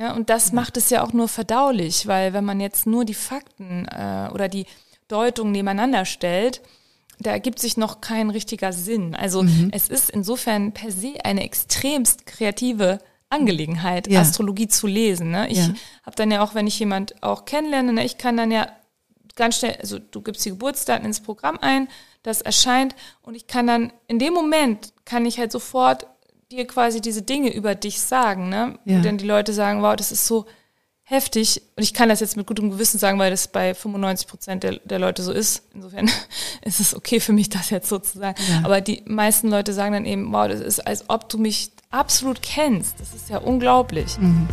Ja, und das macht es ja auch nur verdaulich, weil wenn man jetzt nur die Fakten äh, oder die Deutung nebeneinander stellt, da ergibt sich noch kein richtiger Sinn. Also mhm. es ist insofern per se eine extremst kreative Angelegenheit, ja. Astrologie zu lesen. Ne? Ich ja. habe dann ja auch, wenn ich jemand auch kennenlerne, ne, ich kann dann ja ganz schnell, also du gibst die Geburtsdaten ins Programm ein, das erscheint und ich kann dann in dem Moment kann ich halt sofort dir quasi diese Dinge über dich sagen, ne? Ja. Und dann die Leute sagen, wow, das ist so heftig. Und ich kann das jetzt mit gutem Gewissen sagen, weil das bei 95 Prozent der, der Leute so ist. Insofern ist es okay für mich, das jetzt so zu sagen. Ja. Aber die meisten Leute sagen dann eben, wow, das ist, als ob du mich absolut kennst. Das ist ja unglaublich. Mhm.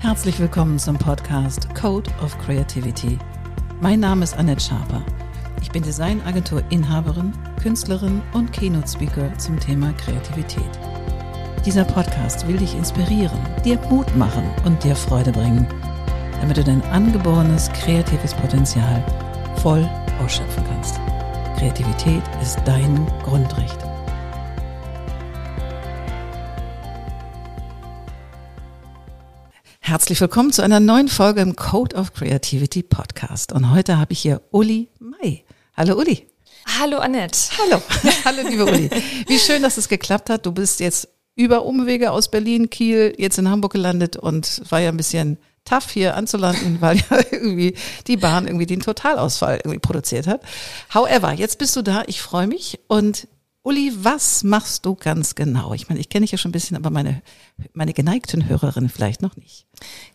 Herzlich willkommen zum Podcast Code of Creativity. Mein Name ist Annette Schaper. Ich bin Designagentur-Inhaberin, Künstlerin und Keynote-Speaker zum Thema Kreativität. Dieser Podcast will dich inspirieren, dir Mut machen und dir Freude bringen, damit du dein angeborenes kreatives Potenzial voll ausschöpfen kannst. Kreativität ist dein Grundrecht. Herzlich willkommen zu einer neuen Folge im Code of Creativity Podcast. Und heute habe ich hier Uli May. Hallo Uli. Hallo Annette. Hallo. Hallo liebe Uli. Wie schön, dass es geklappt hat. Du bist jetzt über Umwege aus Berlin, Kiel, jetzt in Hamburg gelandet und war ja ein bisschen tough hier anzulanden, weil ja irgendwie die Bahn irgendwie den Totalausfall irgendwie produziert hat. However, jetzt bist du da. Ich freue mich und Uli, was machst du ganz genau? Ich meine, ich kenne dich ja schon ein bisschen, aber meine, meine geneigten Hörerinnen vielleicht noch nicht.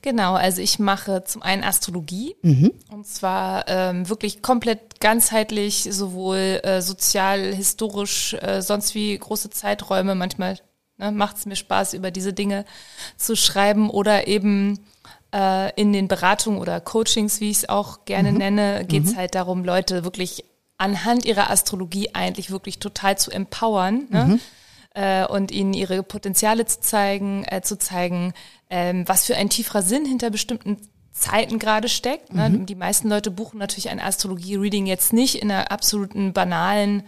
Genau, also ich mache zum einen Astrologie mhm. und zwar ähm, wirklich komplett ganzheitlich, sowohl äh, sozial, historisch, äh, sonst wie große Zeiträume. Manchmal ne, macht es mir Spaß, über diese Dinge zu schreiben oder eben äh, in den Beratungen oder Coachings, wie ich es auch gerne mhm. nenne, geht es mhm. halt darum, Leute wirklich anhand ihrer Astrologie eigentlich wirklich total zu empowern ne? mhm. äh, und ihnen ihre Potenziale zu zeigen, äh, zu zeigen, ähm, was für ein tieferer Sinn hinter bestimmten Zeiten gerade steckt. Ne? Mhm. Die meisten Leute buchen natürlich ein Astrologie-Reading jetzt nicht in einer absoluten banalen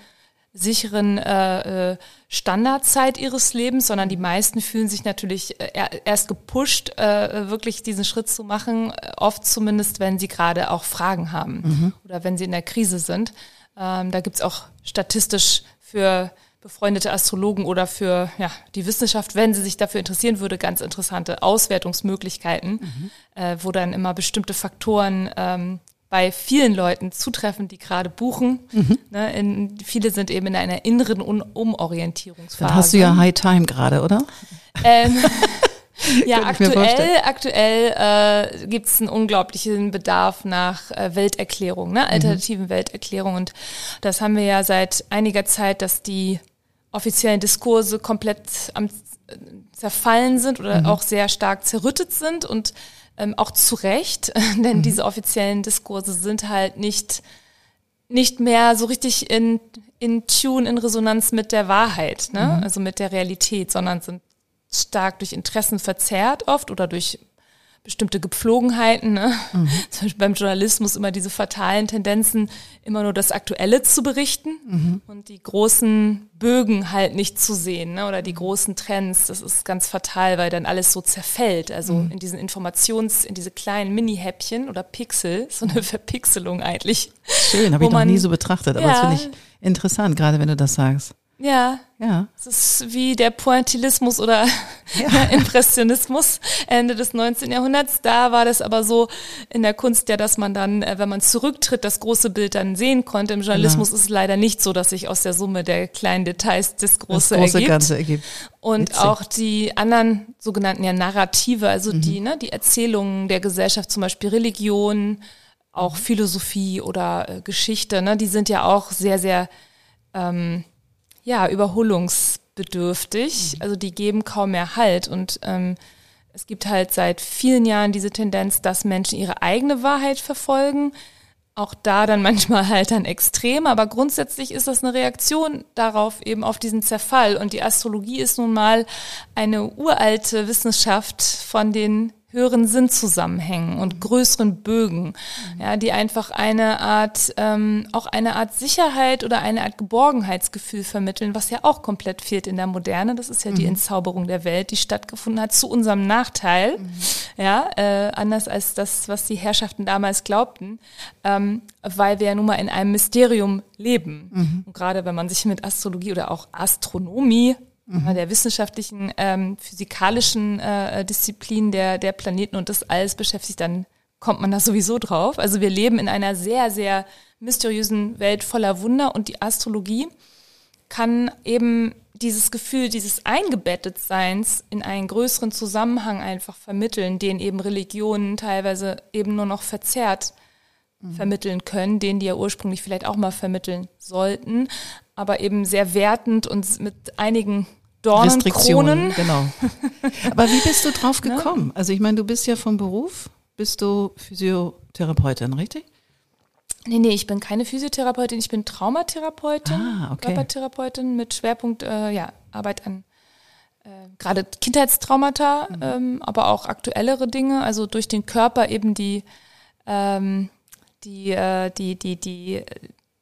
sicheren äh, äh, Standardzeit ihres Lebens, sondern die meisten fühlen sich natürlich äh, erst gepusht, äh, wirklich diesen Schritt zu machen, oft zumindest, wenn sie gerade auch Fragen haben mhm. oder wenn sie in der Krise sind. Ähm, da gibt's auch statistisch für befreundete Astrologen oder für ja, die Wissenschaft, wenn sie sich dafür interessieren würde, ganz interessante Auswertungsmöglichkeiten, mhm. äh, wo dann immer bestimmte Faktoren ähm, bei vielen Leuten zutreffen, die gerade buchen. Mhm. Ne, in, viele sind eben in einer inneren Un Umorientierungsphase. Dann hast du ja High Time gerade, oder? Ähm, ja, aktuell, aktuell äh, gibt es einen unglaublichen Bedarf nach äh, Welterklärung, ne? alternativen mhm. Welterklärung. Und das haben wir ja seit einiger Zeit, dass die offiziellen Diskurse komplett am zerfallen sind oder mhm. auch sehr stark zerrüttet sind und ähm, auch zu Recht, denn mhm. diese offiziellen Diskurse sind halt nicht, nicht mehr so richtig in, in Tune, in Resonanz mit der Wahrheit, ne? Mhm. also mit der Realität, sondern sind stark durch Interessen verzerrt oft oder durch bestimmte Gepflogenheiten, ne? Mhm. zum Beispiel beim Journalismus immer diese fatalen Tendenzen, immer nur das Aktuelle zu berichten mhm. und die großen Bögen halt nicht zu sehen ne? oder die großen Trends. Das ist ganz fatal, weil dann alles so zerfällt. Also mhm. in diesen Informations-, in diese kleinen Mini-Häppchen oder Pixel, so eine Verpixelung eigentlich. Schön, habe ich noch nie so betrachtet, aber ja, das finde ich interessant, gerade wenn du das sagst. Ja. Ja. Es ist wie der Pointillismus oder ja. Impressionismus Ende des 19. Jahrhunderts. Da war das aber so in der Kunst ja, dass man dann, äh, wenn man zurücktritt, das große Bild dann sehen konnte. Im Journalismus genau. ist es leider nicht so, dass sich aus der Summe der kleinen Details das große, das große ergibt. Ganze ergibt. Und Witzig. auch die anderen sogenannten ja Narrative, also mhm. die, ne, die Erzählungen der Gesellschaft, zum Beispiel Religion, auch Philosophie oder äh, Geschichte, ne, die sind ja auch sehr, sehr ähm, ja, überholungsbedürftig. Mhm. Also die geben kaum mehr Halt. Und ähm, es gibt halt seit vielen Jahren diese Tendenz, dass Menschen ihre eigene Wahrheit verfolgen. Auch da dann manchmal halt dann extrem, aber grundsätzlich ist das eine Reaktion darauf, eben auf diesen Zerfall. Und die Astrologie ist nun mal eine uralte Wissenschaft von den höheren Sinnzusammenhängen und größeren Bögen, ja, die einfach eine Art, ähm, auch eine Art Sicherheit oder eine Art Geborgenheitsgefühl vermitteln, was ja auch komplett fehlt in der Moderne. Das ist ja die Entzauberung der Welt, die stattgefunden hat zu unserem Nachteil, ja, äh, anders als das, was die Herrschaften damals glaubten, ähm, weil wir ja nun mal in einem Mysterium leben. Und gerade wenn man sich mit Astrologie oder auch Astronomie mhm. der wissenschaftlichen, ähm, physikalischen äh, Disziplinen der, der Planeten und das alles beschäftigt, dann kommt man da sowieso drauf. Also wir leben in einer sehr, sehr mysteriösen Welt voller Wunder und die Astrologie kann eben dieses Gefühl dieses Eingebettetseins in einen größeren Zusammenhang einfach vermitteln, den eben Religionen teilweise eben nur noch verzerrt vermitteln können, den die ja ursprünglich vielleicht auch mal vermitteln sollten, aber eben sehr wertend und mit einigen Dornenkronen. genau. Aber wie bist du drauf gekommen? Also ich meine, du bist ja vom Beruf, bist du Physiotherapeutin, richtig? Nee, nee, ich bin keine Physiotherapeutin, ich bin Traumatherapeutin, Ah, okay. Körpertherapeutin mit Schwerpunkt äh, ja, Arbeit an äh, gerade Kindheitstraumata, ähm, aber auch aktuellere Dinge, also durch den Körper eben die ähm, die, äh, die, die, die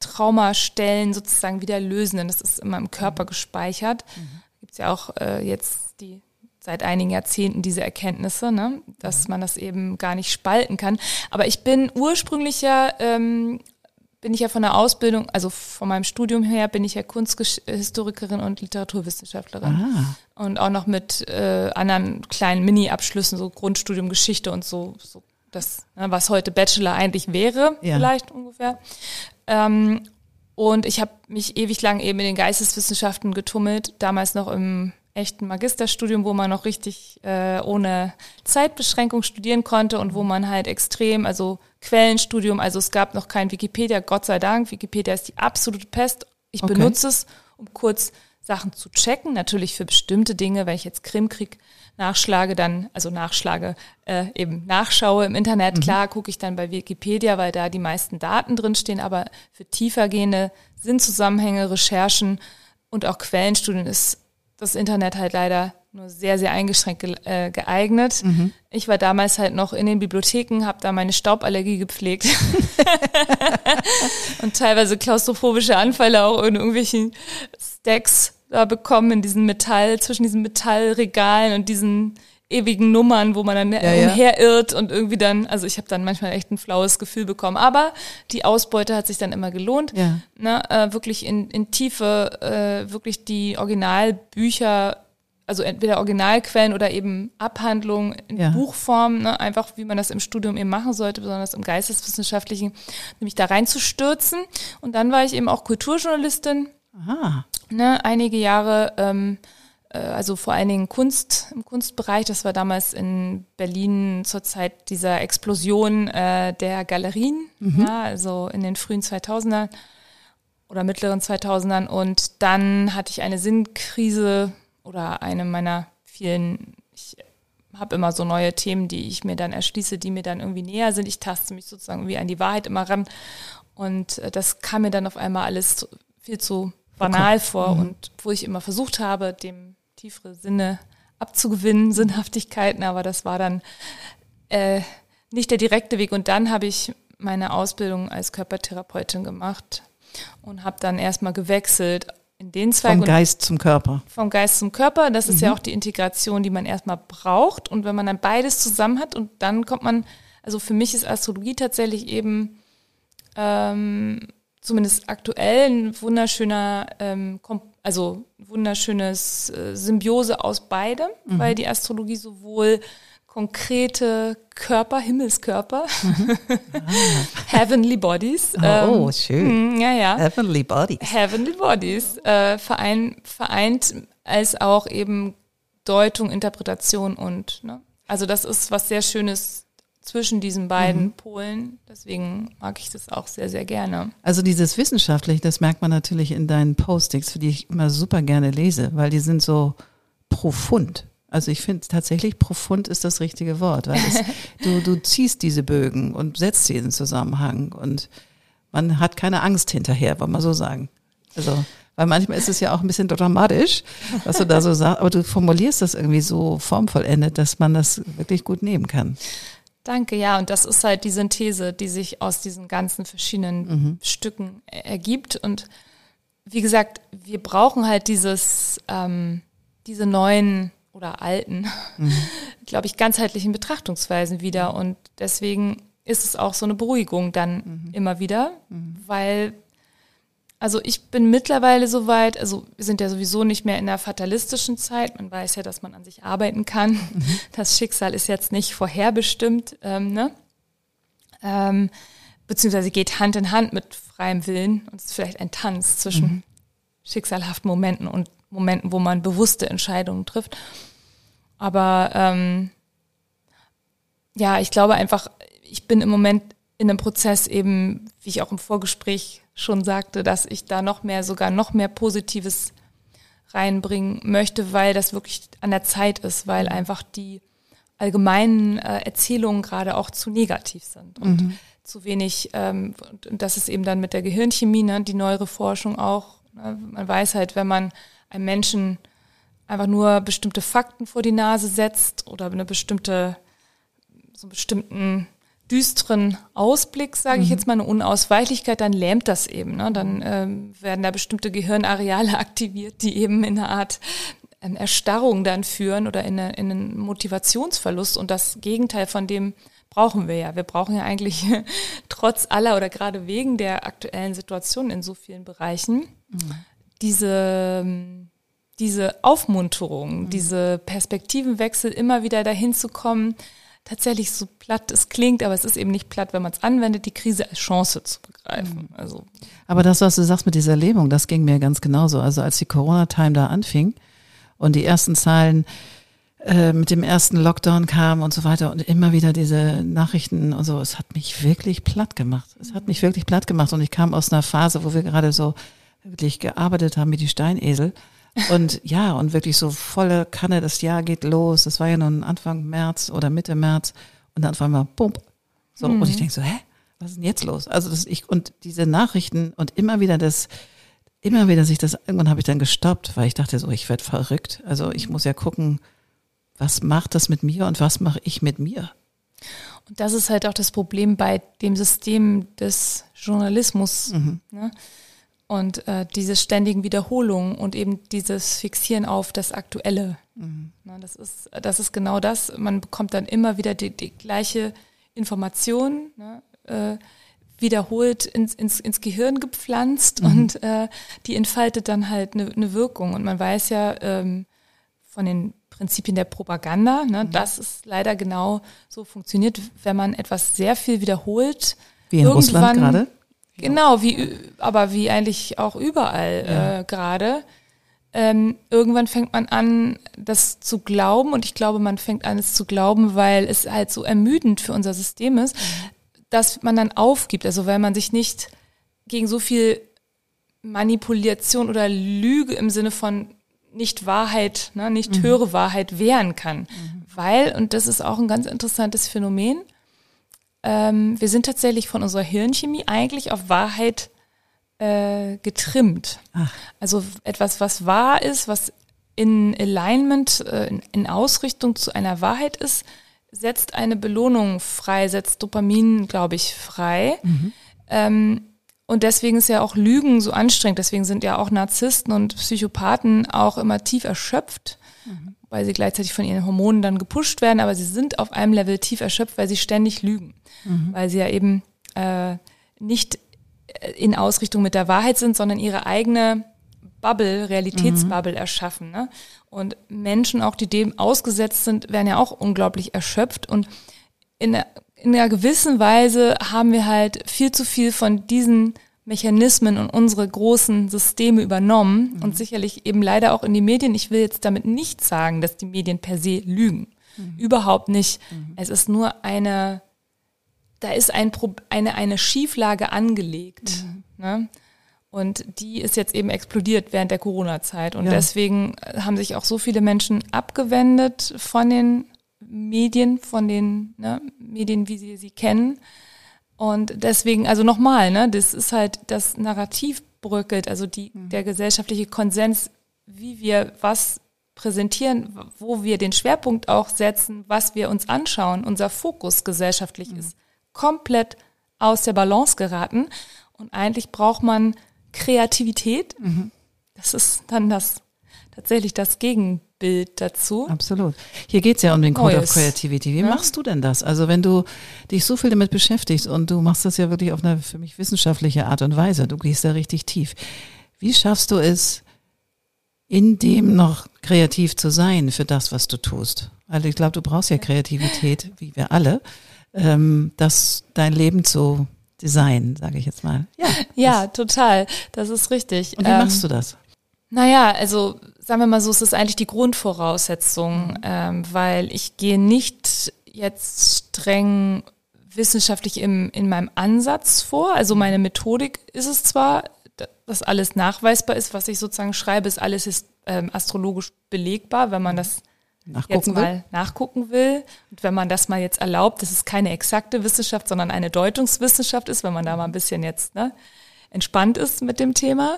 Traumastellen sozusagen wieder lösen, denn das ist immer im Körper gespeichert. Gibt es ja auch äh, jetzt die seit einigen Jahrzehnten diese Erkenntnisse, ne, dass man das eben gar nicht spalten kann. Aber ich bin ursprünglich ja, ähm, bin ich ja von der Ausbildung, also von meinem Studium her, bin ich ja Kunsthistorikerin und Literaturwissenschaftlerin. Ah, Und auch noch mit äh, anderen kleinen Mini-Abschlüssen, so Grundstudium Geschichte und so, so das, ne, was heute Bachelor eigentlich wäre, Ja. vielleicht ungefähr. Ähm, und ich habe mich ewig lang eben in den Geisteswissenschaften getummelt, damals noch im echten Magisterstudium, wo man noch richtig äh, ohne Zeitbeschränkung studieren konnte und wo man halt extrem, also Quellenstudium, also es gab noch kein Wikipedia, Gott sei Dank. Wikipedia ist die absolute Pest. Ich Okay. benutze es, um kurz Sachen zu checken, natürlich für bestimmte Dinge, wenn ich jetzt Krimkrieg nachschlage, dann, also nachschlage, äh, eben nachschaue im Internet, klar gucke ich dann bei Wikipedia, weil da die meisten Daten drinstehen, aber für tiefergehende Sinnzusammenhänge, Recherchen und auch Quellenstudien ist das Internet halt leider nur sehr, sehr eingeschränkt ge äh, geeignet. Ich war damals halt noch in den Bibliotheken, habe da meine Stauballergie gepflegt. Und teilweise klaustrophobische Anfälle auch in irgendwelchen Stacks da bekommen, in diesen Metall, zwischen diesen Metallregalen und diesen ewigen Nummern, wo man dann ja. umherirrt und irgendwie dann, also ich habe dann manchmal echt ein flaues Gefühl bekommen. Aber die Ausbeute hat sich dann immer gelohnt. Ja. Ne, äh, wirklich in, in Tiefe, äh, wirklich die Originalbücher, also entweder Originalquellen oder eben Abhandlungen in Ja. Buchform, ne, einfach wie man das im Studium eben machen sollte, besonders im Geisteswissenschaftlichen, nämlich da reinzustürzen. Und dann war ich eben auch Kulturjournalistin aha. ne, einige Jahre, ähm, äh, also vor allen Dingen Kunst, im Kunstbereich, das war damals in Berlin zur Zeit dieser Explosion äh, der Galerien, ja, also in den frühen 2000ern oder mittleren 2000ern und dann hatte ich eine Sinnkrise oder eine meiner vielen, ich habe immer so neue Themen, die ich mir dann erschließe, die mir dann irgendwie näher sind. Ich taste mich sozusagen irgendwie an die Wahrheit immer ran und äh, das kam mir dann auf einmal alles viel zu banal vor und wo ich immer versucht habe, dem tiefere Sinne abzugewinnen, Sinnhaftigkeiten, aber das war dann äh, nicht der direkte Weg. Und dann habe ich meine Ausbildung als Körpertherapeutin gemacht und habe dann erstmal gewechselt in den Zweig Vom Geist zum Körper. vom Geist zum Körper. Das ist Mhm. ja auch die Integration, die man erstmal braucht. Und wenn man dann beides zusammen hat und dann kommt man, also für mich ist Astrologie tatsächlich eben ähm, zumindest aktuell ein wunderschöner, ähm, also wunderschönes äh, Symbiose aus beidem, Mhm. weil die Astrologie sowohl konkrete Körper, Himmelskörper, Heavenly Bodies, Ah. oh, schön. mh, ja, ja, Heavenly Bodies. Heavenly Bodies äh, verein, vereint als auch eben Deutung, Interpretation und ne? also das ist was sehr Schönes zwischen diesen beiden Polen. Deswegen mag ich das auch sehr, sehr gerne. Also dieses Wissenschaftliche, das merkt man natürlich in deinen Postings, die ich immer super gerne lese, weil die sind so profund. Also ich finde tatsächlich profund ist das richtige Wort, weil es, du, du ziehst diese Bögen und setzt sie in Zusammenhang und man hat keine Angst hinterher, wollen wir so sagen. Also Weil manchmal ist es ja auch ein bisschen dramatisch, was du da so sagst, aber du formulierst das irgendwie so formvollendet, dass man das wirklich gut nehmen kann. Danke, ja, und das ist halt die Synthese, die sich aus diesen ganzen verschiedenen mhm. Stücken ergibt. Und wie gesagt, wir brauchen halt dieses, ähm, diese neuen oder alten, mhm. glaube ich, ganzheitlichen Betrachtungsweisen wieder. Mhm. Und deswegen ist es auch so eine Beruhigung dann mhm. immer wieder, mhm. weil also ich bin mittlerweile so weit, also wir sind ja sowieso nicht mehr in der fatalistischen Zeit. Man weiß ja, dass man an sich arbeiten kann. Mhm. Das Schicksal ist jetzt nicht vorherbestimmt, ähm, ne? Ähm, beziehungsweise geht Hand in Hand mit freiem Willen und es ist vielleicht ein Tanz zwischen mhm. schicksalhaften Momenten und Momenten, wo man bewusste Entscheidungen trifft. Aber ähm, ja, ich glaube einfach, ich bin im Moment in einem Prozess eben, wie ich auch im Vorgespräch schon sagte, dass ich da noch mehr, sogar noch mehr Positives reinbringen möchte, weil das wirklich an der Zeit ist, weil einfach die allgemeinen äh, Erzählungen gerade auch zu negativ sind und mhm. zu wenig, ähm, und das ist eben dann mit der Gehirnchemie, ne, die neuere Forschung auch, ne, man weiß halt, wenn man einem Menschen einfach nur bestimmte Fakten vor die Nase setzt oder eine bestimmte, so einen bestimmten düsteren Ausblick, sage ich mhm. jetzt mal, eine Unausweichlichkeit, dann lähmt das eben. Ne? Dann ähm, werden da bestimmte Gehirnareale aktiviert, die eben in einer Art ähm, Erstarrung dann führen oder in, eine, in einen Motivationsverlust. Und das Gegenteil von dem brauchen wir ja. Wir brauchen ja eigentlich trotz aller oder gerade wegen der aktuellen Situation in so vielen Bereichen mhm. diese ähm, diese Aufmunterung, mhm. diese Perspektivenwechsel, immer wieder dahin zu kommen, tatsächlich so platt es klingt, aber es ist eben nicht platt, wenn man es anwendet, die Krise als Chance zu begreifen. Mhm. Also. Aber das, was du sagst mit dieser Lähmung, das ging mir ganz genauso. Also als die Corona-Time da anfing und die ersten Zahlen äh, mit dem ersten Lockdown kamen und so weiter und immer wieder diese Nachrichten und so, es hat mich wirklich platt gemacht. Es hat mich wirklich platt gemacht und ich kam aus einer Phase, wo wir gerade so wirklich gearbeitet haben wie die Steinesel und ja, und wirklich so volle Kanne, das Jahr geht los. Das war ja nun Anfang März oder Mitte März. Und dann auf einmal, pump. So, mhm. und ich denke so, hä? Was ist denn jetzt los? Also das ich, und diese Nachrichten und immer wieder das, immer wieder sich das, irgendwann habe ich dann gestoppt, weil ich dachte so, ich werde verrückt. Also ich muss ja gucken, was macht das mit mir und was mache ich mit mir? Und das ist halt auch das Problem bei dem System des Journalismus. Mhm. Ne? Und äh, diese ständigen Wiederholungen und eben dieses Fixieren auf das Aktuelle. Mhm. Na, das, ist, das ist genau das. Man bekommt dann immer wieder die, die gleiche Information, ne, äh, wiederholt ins, ins, ins Gehirn gepflanzt mhm. und äh, die entfaltet dann halt eine, eine Wirkung. Und man weiß ja ähm, von den Prinzipien der Propaganda, ne, mhm. dass es leider genau so funktioniert, wenn man etwas sehr viel wiederholt. Wie in Russland gerade? Genau, wie, aber wie eigentlich auch überall ja. äh, gerade. Ähm, irgendwann fängt man an, das zu glauben und ich glaube, man fängt an, es zu glauben, weil es halt so ermüdend für unser System ist, mhm. dass man dann aufgibt. Also weil man sich nicht gegen so viel Manipulation oder Lüge im Sinne von nicht Wahrheit, ne, nicht mhm. höhere Wahrheit wehren kann. Mhm. Weil, und das ist auch ein ganz interessantes Phänomen, ähm, wir sind tatsächlich von unserer Hirnchemie eigentlich auf Wahrheit äh, getrimmt. Ach. Also etwas, was wahr ist, was in Alignment, äh, in, in Ausrichtung zu einer Wahrheit ist, setzt eine Belohnung frei, setzt Dopamin, glaube ich, frei. Mhm. Ähm, und deswegen ist ja auch Lügen so anstrengend. Deswegen sind ja auch Narzissten und Psychopathen auch immer tief erschöpft. Mhm weil sie gleichzeitig von ihren Hormonen dann gepusht werden, aber sie sind auf einem Level tief erschöpft, weil sie ständig lügen, mhm. weil sie ja eben äh, nicht in Ausrichtung mit der Wahrheit sind, sondern ihre eigene Bubble, Realitätsbubble mhm. erschaffen. Ne? Und Menschen auch, die dem ausgesetzt sind, werden ja auch unglaublich erschöpft und in, in einer gewissen Weise haben wir halt viel zu viel von diesen Mechanismen und unsere großen Systeme übernommen mhm. und sicherlich eben leider auch in die Medien. Ich will jetzt damit nicht sagen, dass die Medien per se lügen. Mhm. Überhaupt nicht. Mhm. Es ist nur eine, da ist ein, eine, eine Schieflage angelegt. Mhm. Ne? Und die ist jetzt eben explodiert während der Corona-Zeit. Und ja. deswegen haben sich auch so viele Menschen abgewendet von den Medien, von den ne, Medien, wie sie sie kennen und deswegen, also nochmal, ne, das ist halt das Narrativ zerbröckelt. Also die, mhm. der gesellschaftliche Konsens, wie wir was präsentieren, wo wir den Schwerpunkt auch setzen, was wir uns anschauen, unser Fokus gesellschaftlich mhm. ist komplett aus der Balance geraten. Und eigentlich braucht man Kreativität. Mhm. Das ist dann das tatsächlich das Gegenbild dazu. Absolut. Hier geht's ja um den Code Neues. of Creativity. Wie ja? machst du denn das? Also wenn du dich so viel damit beschäftigst und du machst das ja wirklich auf eine für mich wissenschaftliche Art und Weise, du gehst da richtig tief. Wie schaffst du es, in dem noch kreativ zu sein für das, was du tust? Also ich glaube, du brauchst ja Kreativität, wie wir alle, ähm, das dein Leben zu designen, sage ich jetzt mal. Ja, ja total. Das ist richtig. Und wie ähm, machst du das? Naja, also sagen wir mal so, es ist eigentlich die Grundvoraussetzung, mhm. ähm, weil ich gehe nicht jetzt streng wissenschaftlich im, in meinem Ansatz vor. Also meine Methodik ist es zwar, dass alles nachweisbar ist, was ich sozusagen schreibe, ist alles ist, ähm, astrologisch belegbar, wenn man das nachgucken jetzt mal will. nachgucken will. Und wenn man das mal jetzt erlaubt, dass es keine exakte Wissenschaft, sondern eine Deutungswissenschaft ist, wenn man da mal ein bisschen jetzt ne, entspannt ist mit dem Thema.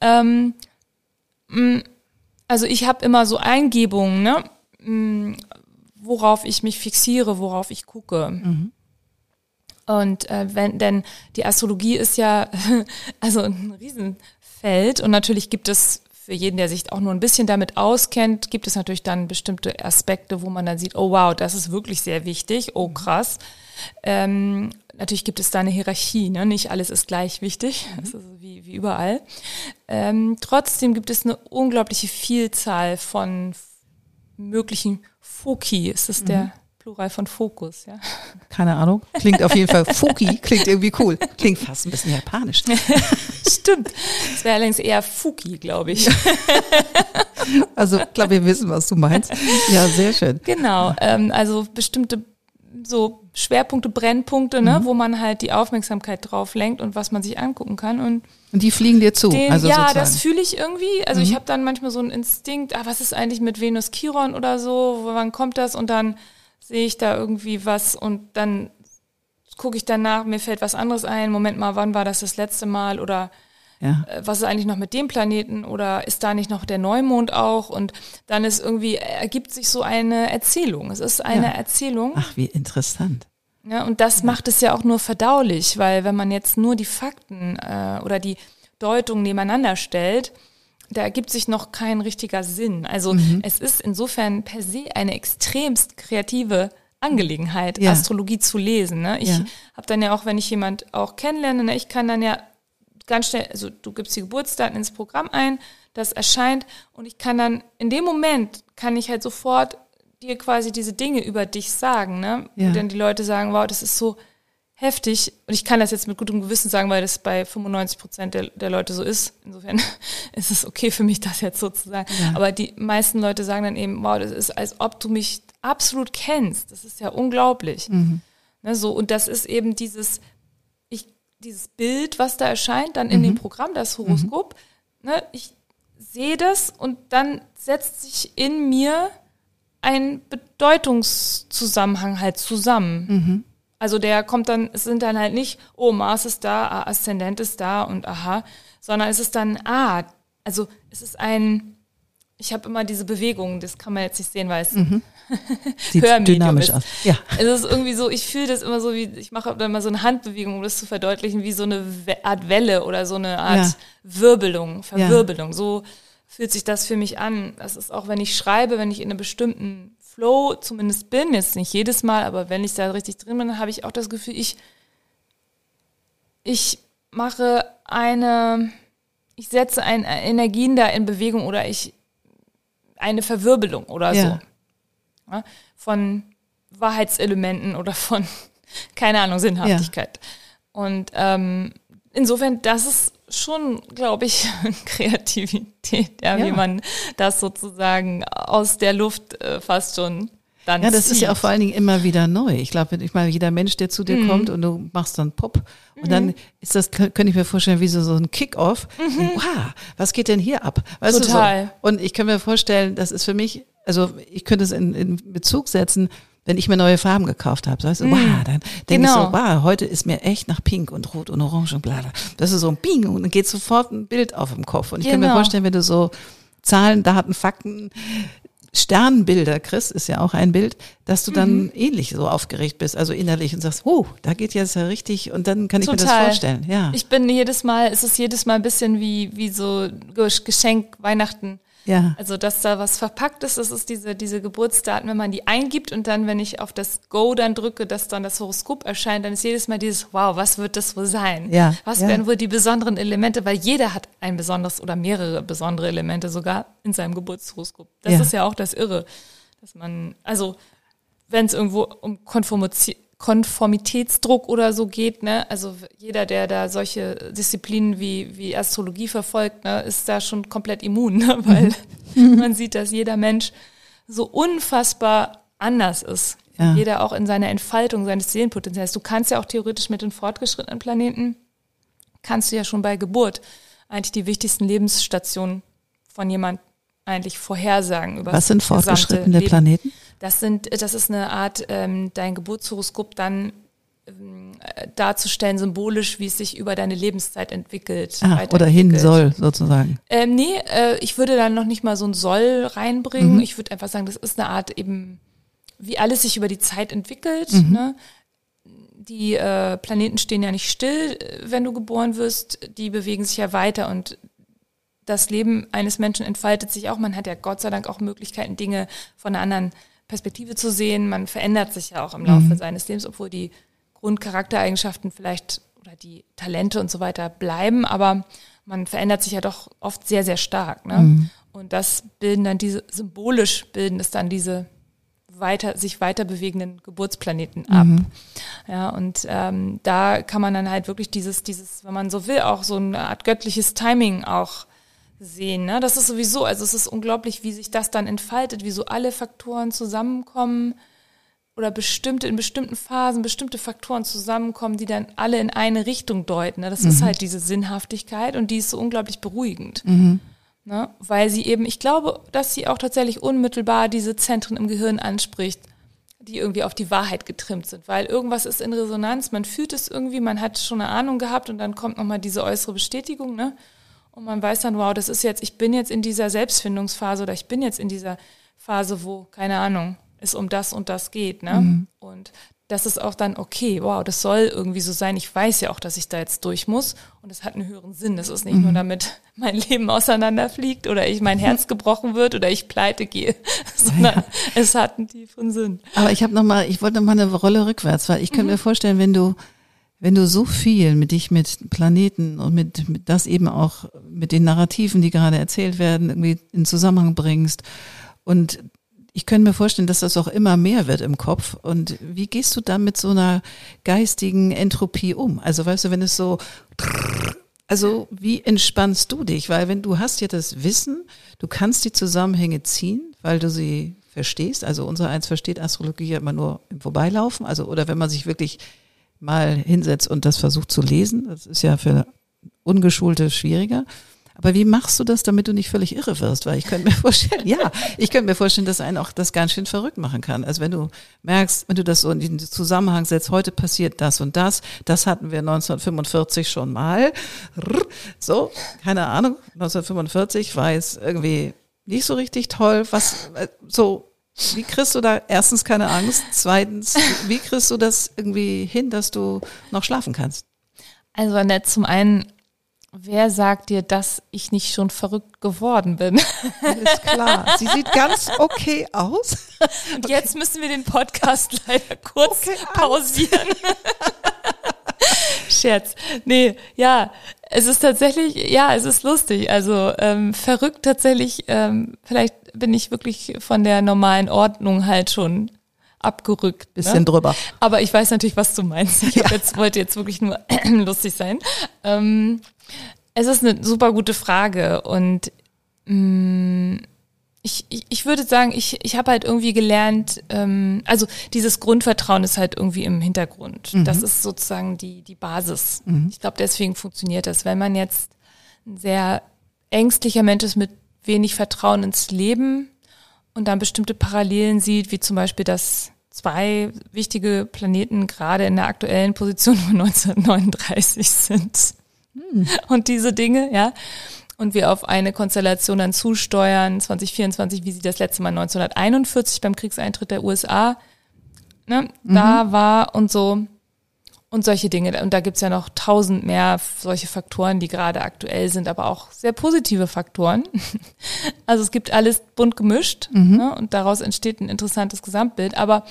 Ähm, also ich habe immer so Eingebungen, ne? Mm, worauf ich mich fixiere, worauf ich gucke. Mhm. Und äh, wenn, denn die Astrologie ist ja also ein Riesenfeld und natürlich gibt es für jeden, der sich auch nur ein bisschen damit auskennt, gibt es natürlich dann bestimmte Aspekte, wo man dann sieht, oh wow, das ist wirklich sehr wichtig, oh mhm. krass. Ähm, natürlich gibt es da eine Hierarchie, ne? nicht alles ist gleich wichtig, mhm. das ist wie, wie überall. Ähm, trotzdem gibt es eine unglaubliche Vielzahl von möglichen Foki, ist das mhm. der Plural von Fokus, ja? Keine Ahnung, klingt auf jeden Fall Foki, klingt irgendwie cool, klingt fast ein bisschen japanisch. Stimmt, es wäre allerdings eher Fuki, glaube ich. also, ich glaube, wir wissen, was du meinst. Ja, sehr schön. Genau, ähm, also bestimmte so Schwerpunkte, Brennpunkte, ne, mhm. wo man halt die Aufmerksamkeit drauf lenkt und was man sich angucken kann. Und, und die fliegen dir zu. Den, also ja, sozusagen. das fühle ich irgendwie. Also mhm. ich habe dann manchmal so einen Instinkt, ah, was ist eigentlich mit Venus Chiron oder so, wann kommt das? Und dann sehe ich da irgendwie was und dann gucke ich danach, mir fällt was anderes ein. Moment mal, wann war das das letzte Mal? Oder ja. Äh, was ist eigentlich noch mit dem Planeten oder ist da nicht noch der Neumond auch? Und dann ist irgendwie, ergibt sich so eine Erzählung. Es ist eine ja. Erzählung. Ach, wie interessant. Ja, und das macht es ja auch nur verdaulich, weil wenn man jetzt nur die Fakten äh, oder die Deutung nebeneinander stellt, da ergibt sich noch kein richtiger Sinn. Also mhm. es ist insofern per se eine extremst kreative Angelegenheit, ja. Astrologie zu lesen. Ne? Ich ja. habe dann ja auch, wenn ich jemand auch kennenlerne, ne, ich kann dann ja ganz schnell, also du gibst die Geburtsdaten ins Programm ein, das erscheint und ich kann dann, in dem Moment kann ich halt sofort dir quasi diese Dinge über dich sagen, ne? Ja. Und dann die Leute sagen, wow, das ist so heftig. Und ich kann das jetzt mit gutem Gewissen sagen, weil das bei 95 Prozent der, der Leute so ist. Insofern ist es okay für mich, das jetzt so zu sagen. Ja. Aber die meisten Leute sagen dann eben, wow, das ist, als ob du mich absolut kennst. Das ist ja unglaublich. Mhm. Ne, so, und das ist eben dieses dieses Bild, was da erscheint, dann in mhm. dem Programm, das Horoskop, mhm. ne, ich sehe das und dann setzt sich in mir ein Bedeutungszusammenhang halt zusammen. Mhm. Also der kommt dann, es sind dann halt nicht, oh, Mars ist da, Aszendent ist da und aha, sondern es ist dann, ah, also es ist ein, ich habe immer diese Bewegung, das kann man jetzt nicht sehen, weil es mhm. Sieht dynamisch aus. Ja. Es ist irgendwie so, ich fühle das immer so wie, ich mache dann mal so eine Handbewegung, um das zu verdeutlichen, wie so eine Art Welle oder so eine Art ja. Wirbelung, Verwirbelung. Ja. So fühlt sich das für mich an. Das ist auch, wenn ich schreibe, wenn ich in einem bestimmten Flow zumindest bin, jetzt nicht jedes Mal, aber wenn ich da richtig drin bin, habe ich auch das Gefühl, ich, ich mache eine, ich setze ein, Energien da in Bewegung oder ich eine Verwirbelung oder ja. so. Ja, von Wahrheitselementen oder von, keine Ahnung, Sinnhaftigkeit. Ja. Und ähm, insofern, das ist schon, glaube ich, Kreativität, ja, wie man das sozusagen aus der Luft äh, fast schon dann Ja, das zieht. ist ja auch vor allen Dingen immer wieder neu. Ich glaube, ich meine, jeder Mensch, der zu dir mhm. kommt und du machst dann Pop und mhm. dann ist das, könnte ich mir vorstellen, wie so, so ein Kick-Off. Mhm. Wow, was geht denn hier ab? Weißt Total. So? Und ich kann mir vorstellen, das ist für mich, also ich könnte es in, in Bezug setzen, wenn ich mir neue Farben gekauft habe, weißt du, mm. wow, dann denke genau. ich so, wow, heute ist mir echt nach Pink und Rot und Orange und bla bla. Das ist so ein Bing und dann geht sofort ein Bild auf im Kopf. Und ich genau. kann mir genau. vorstellen, wenn du so Zahlen, Daten, Fakten, Sternbilder kriegst, ist ja auch ein Bild, dass du dann mhm. ähnlich so aufgeregt bist, also innerlich und sagst, oh, da geht jetzt ja richtig und dann kann ich Total. mir das vorstellen. Ja. Ich bin jedes Mal, es ist jedes Mal ein bisschen wie, wie so Geschenk Weihnachten ja. Also, dass da was verpackt ist, das ist diese, diese Geburtsdaten, wenn man die eingibt und dann, wenn ich auf das Go dann drücke, dass dann das Horoskop erscheint, dann ist jedes Mal dieses, wow, was wird das wohl sein? Ja. Was ja. werden wohl die besonderen Elemente? Weil jeder hat ein besonderes oder mehrere besondere Elemente sogar in seinem Geburtshoroskop. Das ja. ist ja auch das Irre, dass man, also, wenn es irgendwo um Konformation Konformitätsdruck oder so geht, ne? Also jeder, der da solche Disziplinen wie, wie Astrologie verfolgt, ne, ist da schon komplett immun, ne? weil mhm. man sieht, dass jeder Mensch so unfassbar anders ist. Ja. Jeder auch in seiner Entfaltung seines Seelenpotenzials. Du kannst ja auch theoretisch mit den fortgeschrittenen Planeten, kannst du ja schon bei Geburt eigentlich die wichtigsten Lebensstationen von jemand eigentlich vorhersagen. Über Was sind fortgeschrittene Planeten? Das sind, das ist eine Art, ähm, dein Geburtshoroskop dann ähm, darzustellen, symbolisch, wie es sich über deine Lebenszeit entwickelt. Ah, oder hin soll, sozusagen. Ähm, nee, äh, ich würde dann noch nicht mal so ein Soll reinbringen. Mhm. Ich würde einfach sagen, das ist eine Art eben, wie alles sich über die Zeit entwickelt. Mhm. Ne? Die äh, Planeten stehen ja nicht still, wenn du geboren wirst. Die bewegen sich ja weiter und das Leben eines Menschen entfaltet sich auch. Man hat ja Gott sei Dank auch Möglichkeiten, Dinge von einer anderen Perspektive zu sehen. Man verändert sich ja auch im Laufe mhm. seines Lebens, obwohl die Grundcharaktereigenschaften vielleicht oder die Talente und so weiter bleiben, aber man verändert sich ja doch oft sehr, sehr stark. Ne? Mhm. Und das bilden dann diese, symbolisch bilden es dann diese weiter, sich weiter bewegenden Geburtsplaneten ab. Mhm. Ja, und ähm, da kann man dann halt wirklich dieses, dieses, wenn man so will, auch so eine Art göttliches Timing auch sehen. Ne? Das ist sowieso, also es ist unglaublich, wie sich das dann entfaltet, wie so alle Faktoren zusammenkommen oder bestimmte, in bestimmten Phasen bestimmte Faktoren zusammenkommen, die dann alle in eine Richtung deuten. Ne? Das mhm. ist halt diese Sinnhaftigkeit und die ist so unglaublich beruhigend. Mhm. Ne? Weil sie eben, ich glaube, dass sie auch tatsächlich unmittelbar diese Zentren im Gehirn anspricht, die irgendwie auf die Wahrheit getrimmt sind. Weil irgendwas ist in Resonanz, man fühlt es irgendwie, man hat schon eine Ahnung gehabt und dann kommt nochmal diese äußere Bestätigung, ne? Und man weiß dann, wow, das ist jetzt, ich bin jetzt in dieser Selbstfindungsphase oder ich bin jetzt in dieser Phase, wo, keine Ahnung, es um das und das geht. Ne? Mhm. Und das ist auch dann okay, wow, das soll irgendwie so sein. Ich weiß ja auch, dass ich da jetzt durch muss und es hat einen höheren Sinn. Das ist nicht mhm. nur damit mein Leben auseinanderfliegt oder ich mein Herz gebrochen wird oder ich pleite gehe, sondern ja. es hat einen tieferen Sinn. Aber ich habe noch mal, ich wollte noch mal eine Rolle rückwärts, weil ich könnte mhm. mir vorstellen, wenn du wenn du so viel mit dich mit Planeten und mit, mit das eben auch mit den Narrativen, die gerade erzählt werden, irgendwie in Zusammenhang bringst und ich könnte mir vorstellen, dass das auch immer mehr wird im Kopf. Und wie gehst du da mit so einer geistigen Entropie um? Also weißt du, wenn es so, also wie entspannst du dich? Weil wenn du hast ja das Wissen, du kannst die Zusammenhänge ziehen, weil du sie verstehst. Also unser eins versteht Astrologie ja immer nur im Vorbeilaufen. Also oder wenn man sich wirklich mal hinsetzt und das versucht zu lesen. Das ist ja für Ungeschulte schwieriger. Aber wie machst du das, damit du nicht völlig irre wirst? Weil ich könnte mir vorstellen, ja, ich könnte mir vorstellen, dass einen auch das ganz schön verrückt machen kann. Also wenn du merkst, wenn du das so in den Zusammenhang setzt, heute passiert das und das, das hatten wir 1945 schon mal. So, keine Ahnung, 1945 war es irgendwie nicht so richtig toll. Was, äh, so, wie kriegst du da erstens keine Angst? Zweitens, wie kriegst du das irgendwie hin, dass du noch schlafen kannst? Also Annette, zum einen, wer sagt dir, dass ich nicht schon verrückt geworden bin? Alles klar. Sie sieht ganz okay aus. Und okay. jetzt müssen wir den Podcast leider kurz okay, pausieren. Scherz. Nee, ja, es ist tatsächlich, ja, es ist lustig. Also ähm, verrückt tatsächlich, ähm, vielleicht bin ich wirklich von der normalen Ordnung halt schon abgerückt. Bisschen ne? drüber. Aber ich weiß natürlich, was du meinst. Ich ja. jetzt, wollte jetzt wirklich nur lustig sein. Ähm, es ist eine super gute Frage und mh, mm, ich, ich, ich würde sagen, ich, ich habe halt irgendwie gelernt, ähm, also dieses Grundvertrauen ist halt irgendwie im Hintergrund. Mhm. Das ist sozusagen die, die Basis. Mhm. Ich glaube, deswegen funktioniert das. Wenn man jetzt ein sehr ängstlicher Mensch ist mit wenig Vertrauen ins Leben und dann bestimmte Parallelen sieht, wie zum Beispiel, dass zwei wichtige Planeten gerade in der aktuellen Position von 1939 sind. Hm. Und diese Dinge, ja. Und wir auf eine Konstellation dann zusteuern, 2024, wie sie das letzte Mal 1941 beim Kriegseintritt der USA ne, mhm. da war und so. Und solche Dinge. Und da gibt's ja noch tausend mehr solche Faktoren, die gerade aktuell sind, aber auch sehr positive Faktoren. Also es gibt alles bunt gemischt mhm. ne? und daraus entsteht ein interessantes Gesamtbild. Aber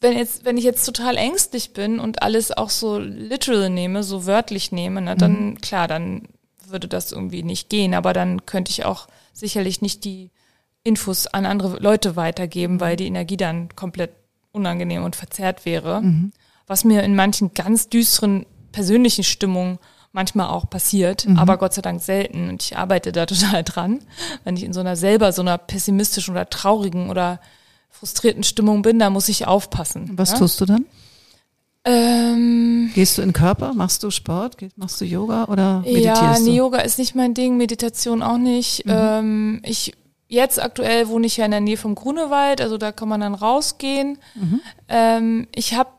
wenn jetzt, wenn ich jetzt total ängstlich bin und alles auch so literal nehme, so wörtlich nehme, ne, dann mhm. klar, dann würde das irgendwie nicht gehen. Aber dann könnte ich auch sicherlich nicht die Infos an andere Leute weitergeben, weil die Energie dann komplett unangenehm und verzerrt wäre. Mhm was mir in manchen ganz düsteren persönlichen Stimmungen manchmal auch passiert, mhm. aber Gott sei Dank selten. Und ich arbeite da total dran, wenn ich in so einer selber so einer pessimistischen oder traurigen oder frustrierten Stimmung bin, da muss ich aufpassen. Was ja? tust du dann? Ähm, Gehst du in den Körper? Machst du Sport? Machst du Yoga oder meditierst ja, nee, Yoga ist nicht mein Ding, Meditation auch nicht. Mhm. Ähm, ich jetzt aktuell wohne ich ja in der Nähe vom Grunewald, also da kann man dann rausgehen. Mhm. Ähm, ich habe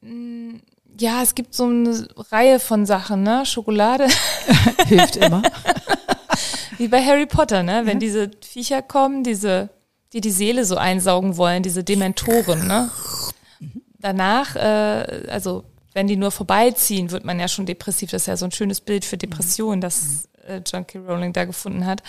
ja, es gibt so eine Reihe von Sachen, ne? Schokolade. Hilft immer. Wie bei Harry Potter, ne? Wenn ja. diese Viecher kommen, diese, die die Seele so einsaugen wollen, diese Dementoren, ne? Danach, äh, also wenn die nur vorbeiziehen, wird man ja schon depressiv. Das ist ja so ein schönes Bild für Depressionen, das äh, Junkie Rowling da gefunden hat.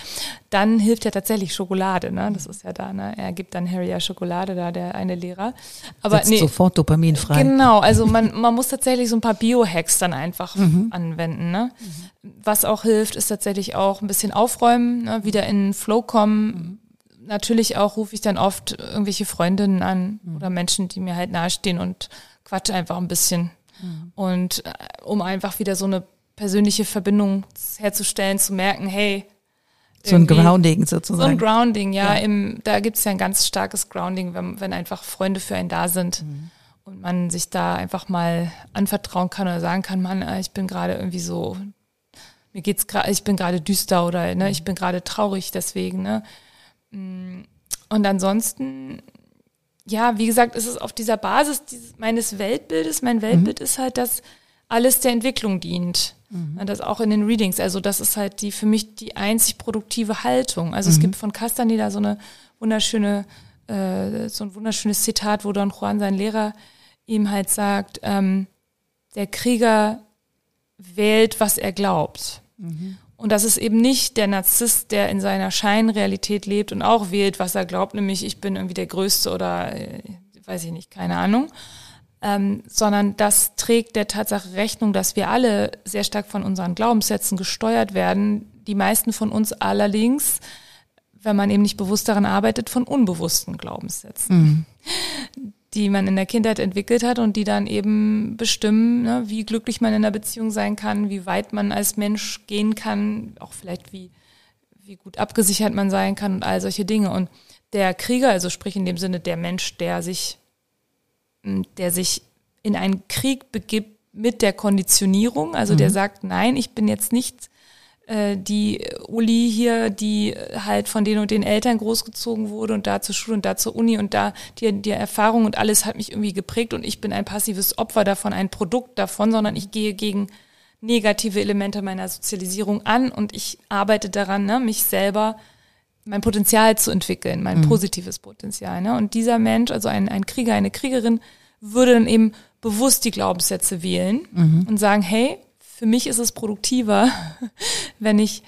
Dann hilft ja tatsächlich Schokolade, ne? Das ist ja da, ne? Er gibt dann Harry ja Schokolade da, der eine Lehrer. Aber Setzt nee, sofort Dopamin frei. Genau, also man, man muss tatsächlich so ein paar Biohacks dann einfach mhm. anwenden, ne? Mhm. Was auch hilft, ist tatsächlich auch ein bisschen aufräumen, ne? wieder in den Flow kommen. Mhm natürlich auch rufe ich dann oft irgendwelche Freundinnen an mhm. oder Menschen, die mir halt nahestehen und quatsche einfach ein bisschen. Mhm. Und äh, um einfach wieder so eine persönliche Verbindung herzustellen, zu merken, hey, so ein Grounding sozusagen. So ein Grounding, ja. ja. Im, da gibt es ja ein ganz starkes Grounding, wenn, wenn einfach Freunde für einen da sind mhm. und man sich da einfach mal anvertrauen kann oder sagen kann, Mann, äh, ich bin gerade irgendwie so, mir geht's gerade, ich bin gerade düster oder ne, ich bin gerade traurig deswegen, ne. Mm, und ansonsten, ja, wie gesagt, ist es auf dieser Basis dieses, meines Weltbildes. Mein Weltbild mhm. ist halt, dass alles der Entwicklung dient. Mhm. Das auch in den Readings. Also das ist halt die für mich die einzig produktive Haltung. Also mhm. es gibt von Castaneda so eine wunderschöne, äh, so ein wunderschönes Zitat, wo Don Juan, sein Lehrer, ihm halt sagt, ähm, der Krieger wählt, was er glaubt. Mhm. Und das ist eben nicht der Narzisst, der in seiner Scheinrealität lebt und auch wählt, was er glaubt, nämlich ich bin irgendwie der Größte oder äh, weiß ich nicht, keine Ahnung, ähm, sondern das trägt der Tatsache Rechnung, dass wir alle sehr stark von unseren Glaubenssätzen gesteuert werden. Die meisten von uns allerdings, wenn man eben nicht bewusst daran arbeitet, von unbewussten Glaubenssätzen, mhm. die man in der Kindheit entwickelt hat und die dann eben bestimmen, ne, wie glücklich man in der Beziehung sein kann, wie weit man als Mensch gehen kann, auch vielleicht wie, wie gut abgesichert man sein kann und all solche Dinge. Und der Krieger, also sprich in dem Sinne der Mensch, der sich der sich in einen Krieg begibt mit der Konditionierung, also mhm. der sagt, nein, ich bin jetzt nicht äh, die Uli hier, die halt von den und den Eltern großgezogen wurde und da zur Schule und da zur Uni und da die, die Erfahrung und alles hat mich irgendwie geprägt und ich bin ein passives Opfer davon, ein Produkt davon, sondern ich gehe gegen negative Elemente meiner Sozialisierung an und ich arbeite daran, ne, mich selber mein Potenzial zu entwickeln, mein mhm. positives Potenzial. Ne? Und dieser Mensch, also ein, ein Krieger, eine Kriegerin, würde dann eben bewusst die Glaubenssätze wählen mhm. und sagen, hey, für mich ist es produktiver, wenn ich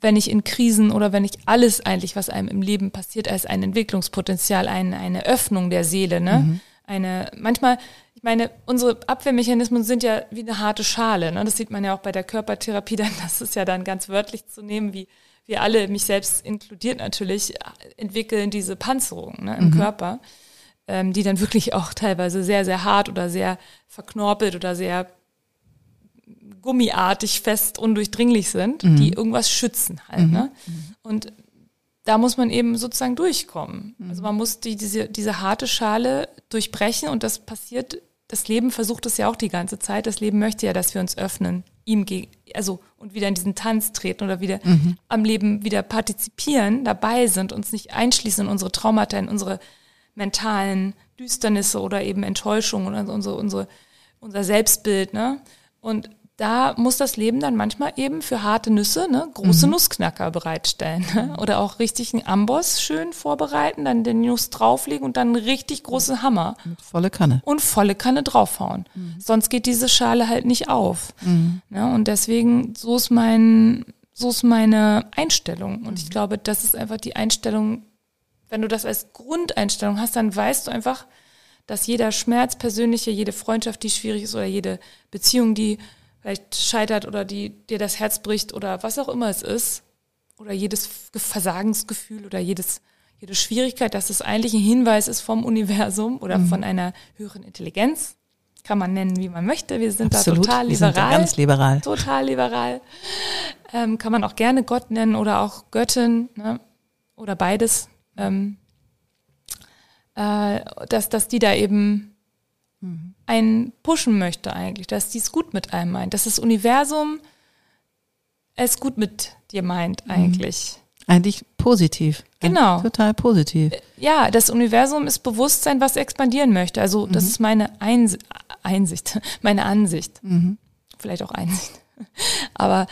wenn ich in Krisen oder wenn ich alles eigentlich, was einem im Leben passiert, als ein Entwicklungspotenzial, ein, eine Öffnung der Seele, ne? Mhm. Eine, manchmal, ich meine, unsere Abwehrmechanismen sind ja wie eine harte Schale, ne? Das sieht man ja auch bei der Körpertherapie, dann, das ist ja dann ganz wörtlich zu nehmen, wie wir alle, mich selbst inkludiert natürlich, entwickeln diese Panzerung ne, im mhm. Körper, ähm, die dann wirklich auch teilweise sehr, sehr hart oder sehr verknorpelt oder sehr gummiartig fest undurchdringlich sind, mhm. die irgendwas schützen halt. Mhm. Ne? Und da muss man eben sozusagen durchkommen. Mhm. Also man muss die, diese, diese harte Schale durchbrechen und das passiert, das Leben versucht es ja auch die ganze Zeit. Das Leben möchte ja, dass wir uns öffnen ihm also und wieder in diesen Tanz treten oder wieder mhm. am Leben wieder partizipieren, dabei sind, uns nicht einschließen in unsere Traumata, in unsere mentalen Düsternisse oder eben Enttäuschung und unsere, unsere, unser Selbstbild, ne? Und da muss das Leben dann manchmal eben für harte Nüsse ne, große mhm. Nussknacker bereitstellen. Ne? Oder auch richtig einen Amboss schön vorbereiten, dann den Nuss drauflegen und dann einen richtig großen Hammer. Mit volle Kanne. Und volle Kanne draufhauen. Mhm. Sonst geht diese Schale halt nicht auf. Mhm. Ne? Und deswegen, so ist mein, so ist meine Einstellung. Und ich mhm. glaube, das ist einfach die Einstellung, wenn du das als Grundeinstellung hast, dann weißt du einfach, dass jeder Schmerz, persönliche, jede Freundschaft, die schwierig ist oder jede Beziehung, die vielleicht scheitert oder die dir das Herz bricht oder was auch immer es ist, oder jedes Versagensgefühl oder jedes, jede Schwierigkeit, dass es eigentlich ein Hinweis ist vom Universum oder mhm. von einer höheren Intelligenz. Kann man nennen, wie man möchte. Wir sind Absolut. da total liberal. Wir sind ganz liberal. Total liberal. Ähm, kann man auch gerne Gott nennen oder auch Göttin ne? oder beides. Ähm, äh, dass, dass die da eben mhm. Einen pushen möchte eigentlich, dass die es gut mit einem meint, dass das Universum es gut mit dir meint mhm. eigentlich. Eigentlich positiv. Genau. Eigentlich total positiv. Äh, ja, das Universum ist Bewusstsein, was expandieren möchte. Also das mhm. ist meine Eins Einsicht, meine Ansicht. Mhm. Vielleicht auch Einsicht. Aber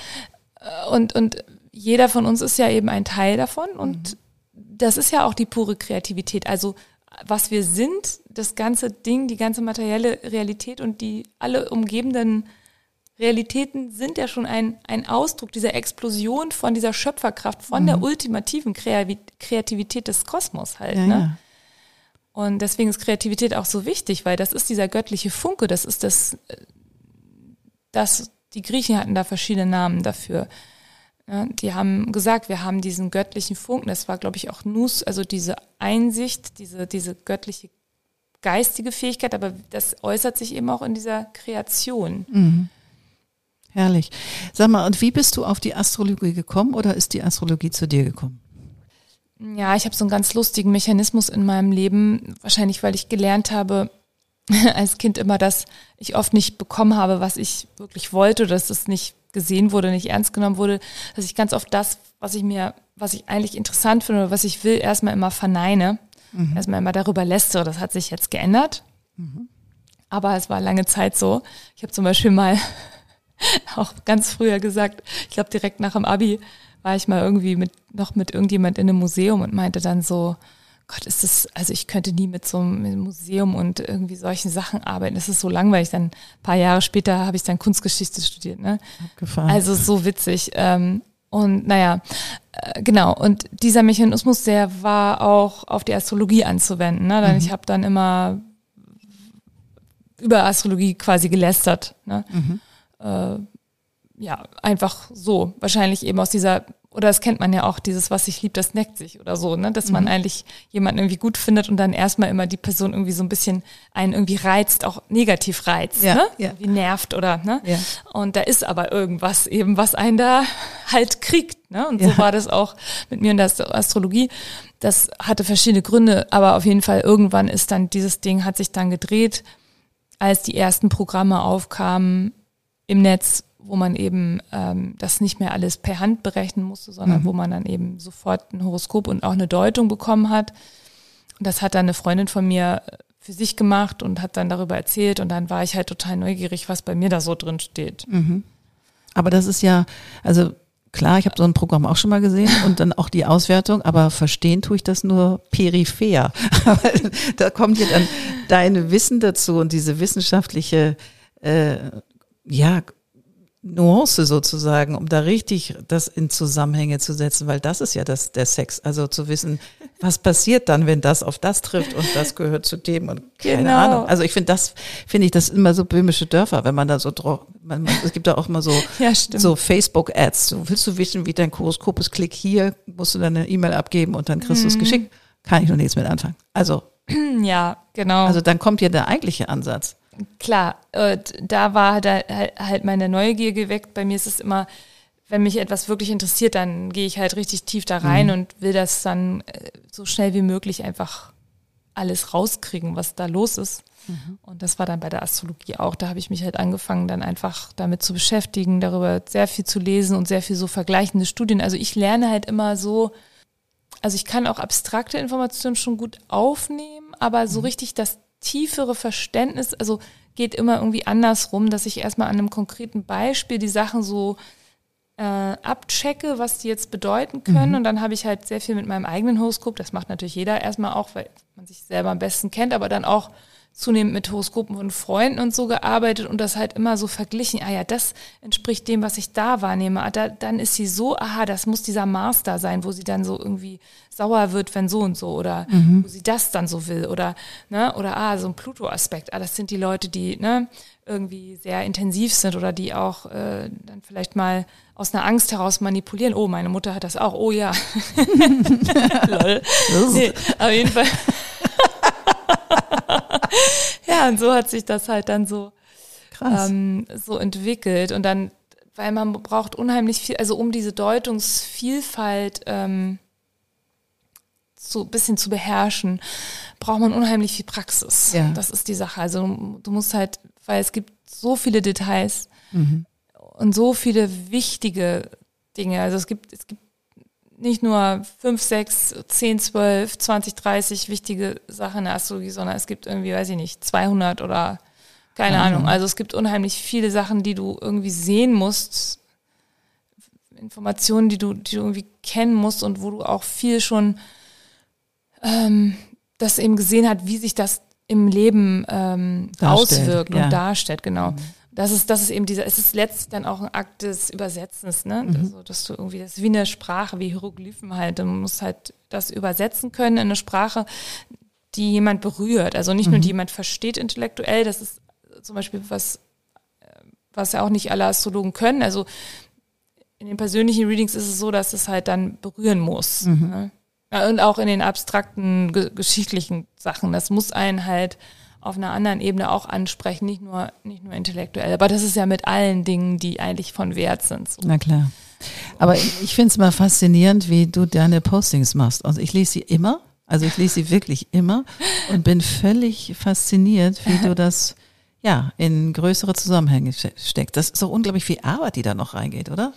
äh, und, und jeder von uns ist ja eben ein Teil davon und mhm. das ist ja auch die pure Kreativität. Also was wir sind, das ganze Ding, die ganze materielle Realität und die alle umgebenden Realitäten sind ja schon ein, ein Ausdruck dieser Explosion von dieser Schöpferkraft, von mhm. der ultimativen Kreativität des Kosmos halt. Ja, ne? Ja. Und deswegen ist Kreativität auch so wichtig, weil das ist dieser göttliche Funke, das ist das, das, die Griechen hatten da verschiedene Namen dafür. Ja, die haben gesagt, wir haben diesen göttlichen Funken. Das war, glaube ich, auch Nus, also diese Einsicht, diese, diese göttliche geistige Fähigkeit, aber das äußert sich eben auch in dieser Kreation. Mhm. Herrlich. Sag mal, und wie bist du auf die Astrologie gekommen oder ist die Astrologie zu dir gekommen? Ja, ich habe so einen ganz lustigen Mechanismus in meinem Leben, wahrscheinlich weil ich gelernt habe als Kind immer, dass ich oft nicht bekommen habe, was ich wirklich wollte, dass es nicht gesehen wurde, nicht ernst genommen wurde, dass ich ganz oft das, was ich mir, was ich eigentlich interessant finde oder was ich will, erstmal immer verneine, mhm. erstmal immer darüber lästere. Das hat sich jetzt geändert. Mhm. Aber es war lange Zeit so. Ich habe zum Beispiel mal auch ganz früher gesagt, ich glaube direkt nach dem Abi war ich mal irgendwie mit noch mit irgendjemand in einem Museum und meinte dann so, Gott, ist das, also ich könnte nie mit so einem Museum und irgendwie solchen Sachen arbeiten. Das ist so langweilig. Dann ein paar Jahre später habe ich dann Kunstgeschichte studiert. Ne? Abgefahren. Also so witzig. Ähm, und naja, äh, genau. Und dieser Mechanismus, der war auch auf die Astrologie anzuwenden. Ne? Denn mhm. ich habe dann immer über Astrologie quasi gelästert. Ne? Mhm. Äh, ja, einfach so. Wahrscheinlich eben aus dieser oder das kennt man ja auch, dieses, was ich lieb, das neckt sich oder so, ne? Dass man mhm. eigentlich jemanden irgendwie gut findet und dann erstmal immer die Person irgendwie so ein bisschen einen irgendwie reizt, auch negativ reizt, ja, ne? Ja. Wie nervt oder, ne? Ja. Und da ist aber irgendwas eben, was einen da halt kriegt, ne? Und so ja. war das auch mit mir in der Astrologie. Das hatte verschiedene Gründe, aber auf jeden Fall irgendwann ist dann dieses Ding hat sich dann gedreht, als die ersten Programme aufkamen im Netz, wo man eben ähm, das nicht mehr alles per Hand berechnen musste, sondern mhm. wo man dann eben sofort ein Horoskop und auch eine Deutung bekommen hat. Und das hat dann eine Freundin von mir äh, für sich gemacht und hat dann darüber erzählt und dann war ich halt total neugierig, was bei mir da so drin steht. Mhm. Aber das ist ja, also klar, ich habe so ein Programm auch schon mal gesehen und dann auch die Auswertung, aber verstehen tue ich das nur peripher. da kommt ja dann deine Wissen dazu und diese wissenschaftliche äh, ja, Nuance sozusagen, um da richtig das in Zusammenhänge zu setzen, weil das ist ja das, der Sex. Also zu wissen, was passiert dann, wenn das auf das trifft und das gehört zu dem und keine genau. Ahnung. Also ich finde das, finde ich, das immer so böhmische Dörfer, wenn man da so drauf, man, es gibt da auch mal so, ja, so Facebook-Ads. So, willst du wissen, wie dein Horoskop ist? Klick hier, musst du deine E-Mail abgeben und dann kriegst du es mhm. geschickt. Kann ich noch nichts mit anfangen. Also. Ja, genau. Also dann kommt ja der eigentliche Ansatz klar, äh, da war da halt meine Neugier geweckt. Bei mir ist es immer, wenn mich etwas wirklich interessiert, dann gehe ich halt richtig tief da rein mhm. und will das dann äh, so schnell wie möglich einfach alles rauskriegen, was da los ist. Mhm. Und das war dann bei der Astrologie auch. Da habe ich mich halt angefangen, dann einfach damit zu beschäftigen, darüber sehr viel zu lesen und sehr viel so vergleichende Studien. Also ich lerne halt immer so, also ich kann auch abstrakte Informationen schon gut aufnehmen, aber so mhm. richtig das tiefere Verständnis, also geht immer irgendwie andersrum, dass ich erstmal an einem konkreten Beispiel die Sachen so äh, abchecke, was die jetzt bedeuten können. Mhm. Und dann habe ich halt sehr viel mit meinem eigenen Horoskop. Das macht natürlich jeder erstmal auch, weil man sich selber am besten kennt, aber dann auch zunehmend mit Horoskopen von Freunden und so gearbeitet und das halt immer so verglichen. Ah ja, das entspricht dem, was ich da wahrnehme. Ah, da, dann ist sie so, aha, das muss dieser Mars da sein, wo sie dann so irgendwie sauer wird, wenn so und so oder mhm. wo sie das dann so will oder ne oder ah so ein Pluto-Aspekt. Ah, das sind die Leute, die ne irgendwie sehr intensiv sind oder die auch äh, dann vielleicht mal aus einer Angst heraus manipulieren. Oh, meine Mutter hat das auch. Oh ja. Lol. nee, auf jeden Fall. ja, und so hat sich das halt dann so, ähm, so entwickelt. Und dann, weil man braucht unheimlich viel, also um diese Deutungsvielfalt ähm, so ein bisschen zu beherrschen, braucht man unheimlich viel Praxis. Ja. Das ist die Sache. Also du musst halt, weil es gibt so viele Details mhm. und so viele wichtige Dinge. Also es gibt, es gibt nicht nur fünf, sechs, zehn, zwölf, zwanzig, dreißig wichtige Sachen in der Astrologie, sondern es gibt irgendwie, weiß ich nicht, 200 oder keine Ahnung. Ahnung. Also es gibt unheimlich viele Sachen, die du irgendwie sehen musst, Informationen, die du, die du irgendwie kennen musst und wo du auch viel schon ähm, das eben gesehen hat, wie sich das im Leben ähm, auswirkt ja. und darstellt, genau. Mhm das ist, das ist eben dieser, es ist letztlich dann auch ein Akt des Übersetzens, ne? Mhm. Also, dass du irgendwie, das ist wie eine Sprache, wie Hieroglyphen halt. Du musst halt das übersetzen können in eine Sprache, die jemand berührt. Also nicht mhm. nur die jemand versteht intellektuell, das ist zum Beispiel was, was ja auch nicht alle Astrologen können. Also in den persönlichen Readings ist es so, dass es halt dann berühren muss. Mhm. Ne? Und auch in den abstrakten ge geschichtlichen Sachen. Das muss einen halt auf einer anderen Ebene auch ansprechen, nicht nur, nicht nur intellektuell. Aber das ist ja mit allen Dingen, die eigentlich von Wert sind. So. Na klar. Aber ich, finde es mal faszinierend, wie du deine Postings machst. Also ich lese sie immer, also ich lese sie wirklich immer und bin völlig fasziniert, wie du das ja in größere Zusammenhänge steckst. Das ist so unglaublich viel Arbeit, die da noch reingeht, oder?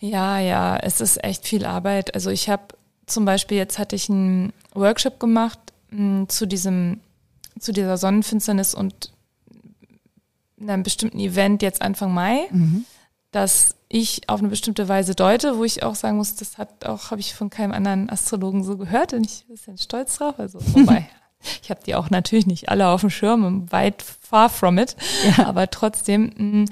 Ja, ja, es ist echt viel Arbeit. Also ich habe zum Beispiel jetzt hatte ich einen Workshop gemacht mh, zu diesem zu dieser Sonnenfinsternis und einem bestimmten Event jetzt Anfang Mai, mhm. dass ich auf eine bestimmte Weise deute, wo ich auch sagen muss, das hat auch, habe ich von keinem anderen Astrologen so gehört und ich bin ein bisschen stolz drauf. Also wobei, ich habe die auch natürlich nicht alle auf dem Schirm, weit far from it, ja. aber trotzdem. Mm,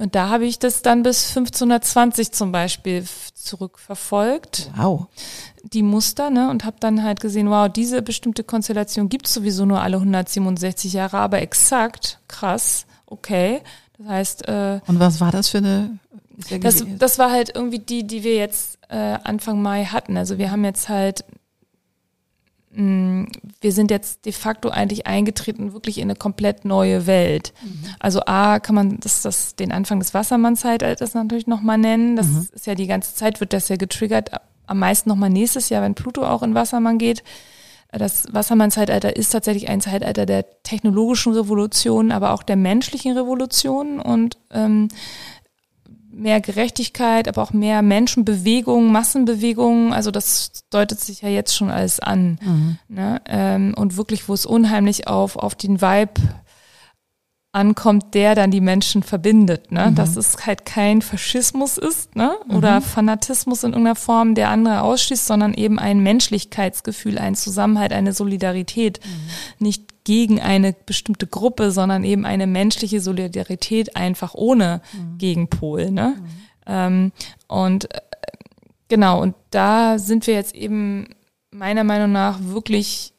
und da habe ich das dann bis 1520 zum Beispiel zurückverfolgt. Wow. Die Muster, ne? Und habe dann halt gesehen, wow, diese bestimmte Konstellation gibt es sowieso nur alle 167 Jahre, aber exakt, krass, okay. Das heißt. Äh, Und was war das für eine das, das war halt irgendwie die, die wir jetzt äh, Anfang Mai hatten. Also wir haben jetzt halt Mm, wir sind jetzt de facto eigentlich eingetreten wirklich in eine komplett neue Welt. Mhm. Also A kann man das, das den Anfang des Wassermann-Zeitalters natürlich nochmal nennen. Das mhm. ist ja die ganze Zeit wird das ja getriggert. Am meisten nochmal nächstes Jahr, wenn Pluto auch in Wassermann geht. Das Wassermann-Zeitalter ist tatsächlich ein Zeitalter der technologischen Revolution, aber auch der menschlichen Revolution und ähm, mehr Gerechtigkeit, aber auch mehr Menschenbewegungen, Massenbewegungen. Also das deutet sich ja jetzt schon alles an. Mhm. Ne? Ähm, und wirklich, wo es unheimlich auf, auf den Vibe ankommt, der dann die Menschen verbindet. Ne? Mhm. Dass es halt kein Faschismus ist ne? oder mhm. Fanatismus in irgendeiner Form, der andere ausschließt, sondern eben ein Menschlichkeitsgefühl, ein Zusammenhalt, eine Solidarität. Mhm. Nicht gegen eine bestimmte Gruppe, sondern eben eine menschliche Solidarität einfach ohne mhm. Gegenpol. Ne? Mhm. Ähm, und äh, genau, und da sind wir jetzt eben meiner Meinung nach wirklich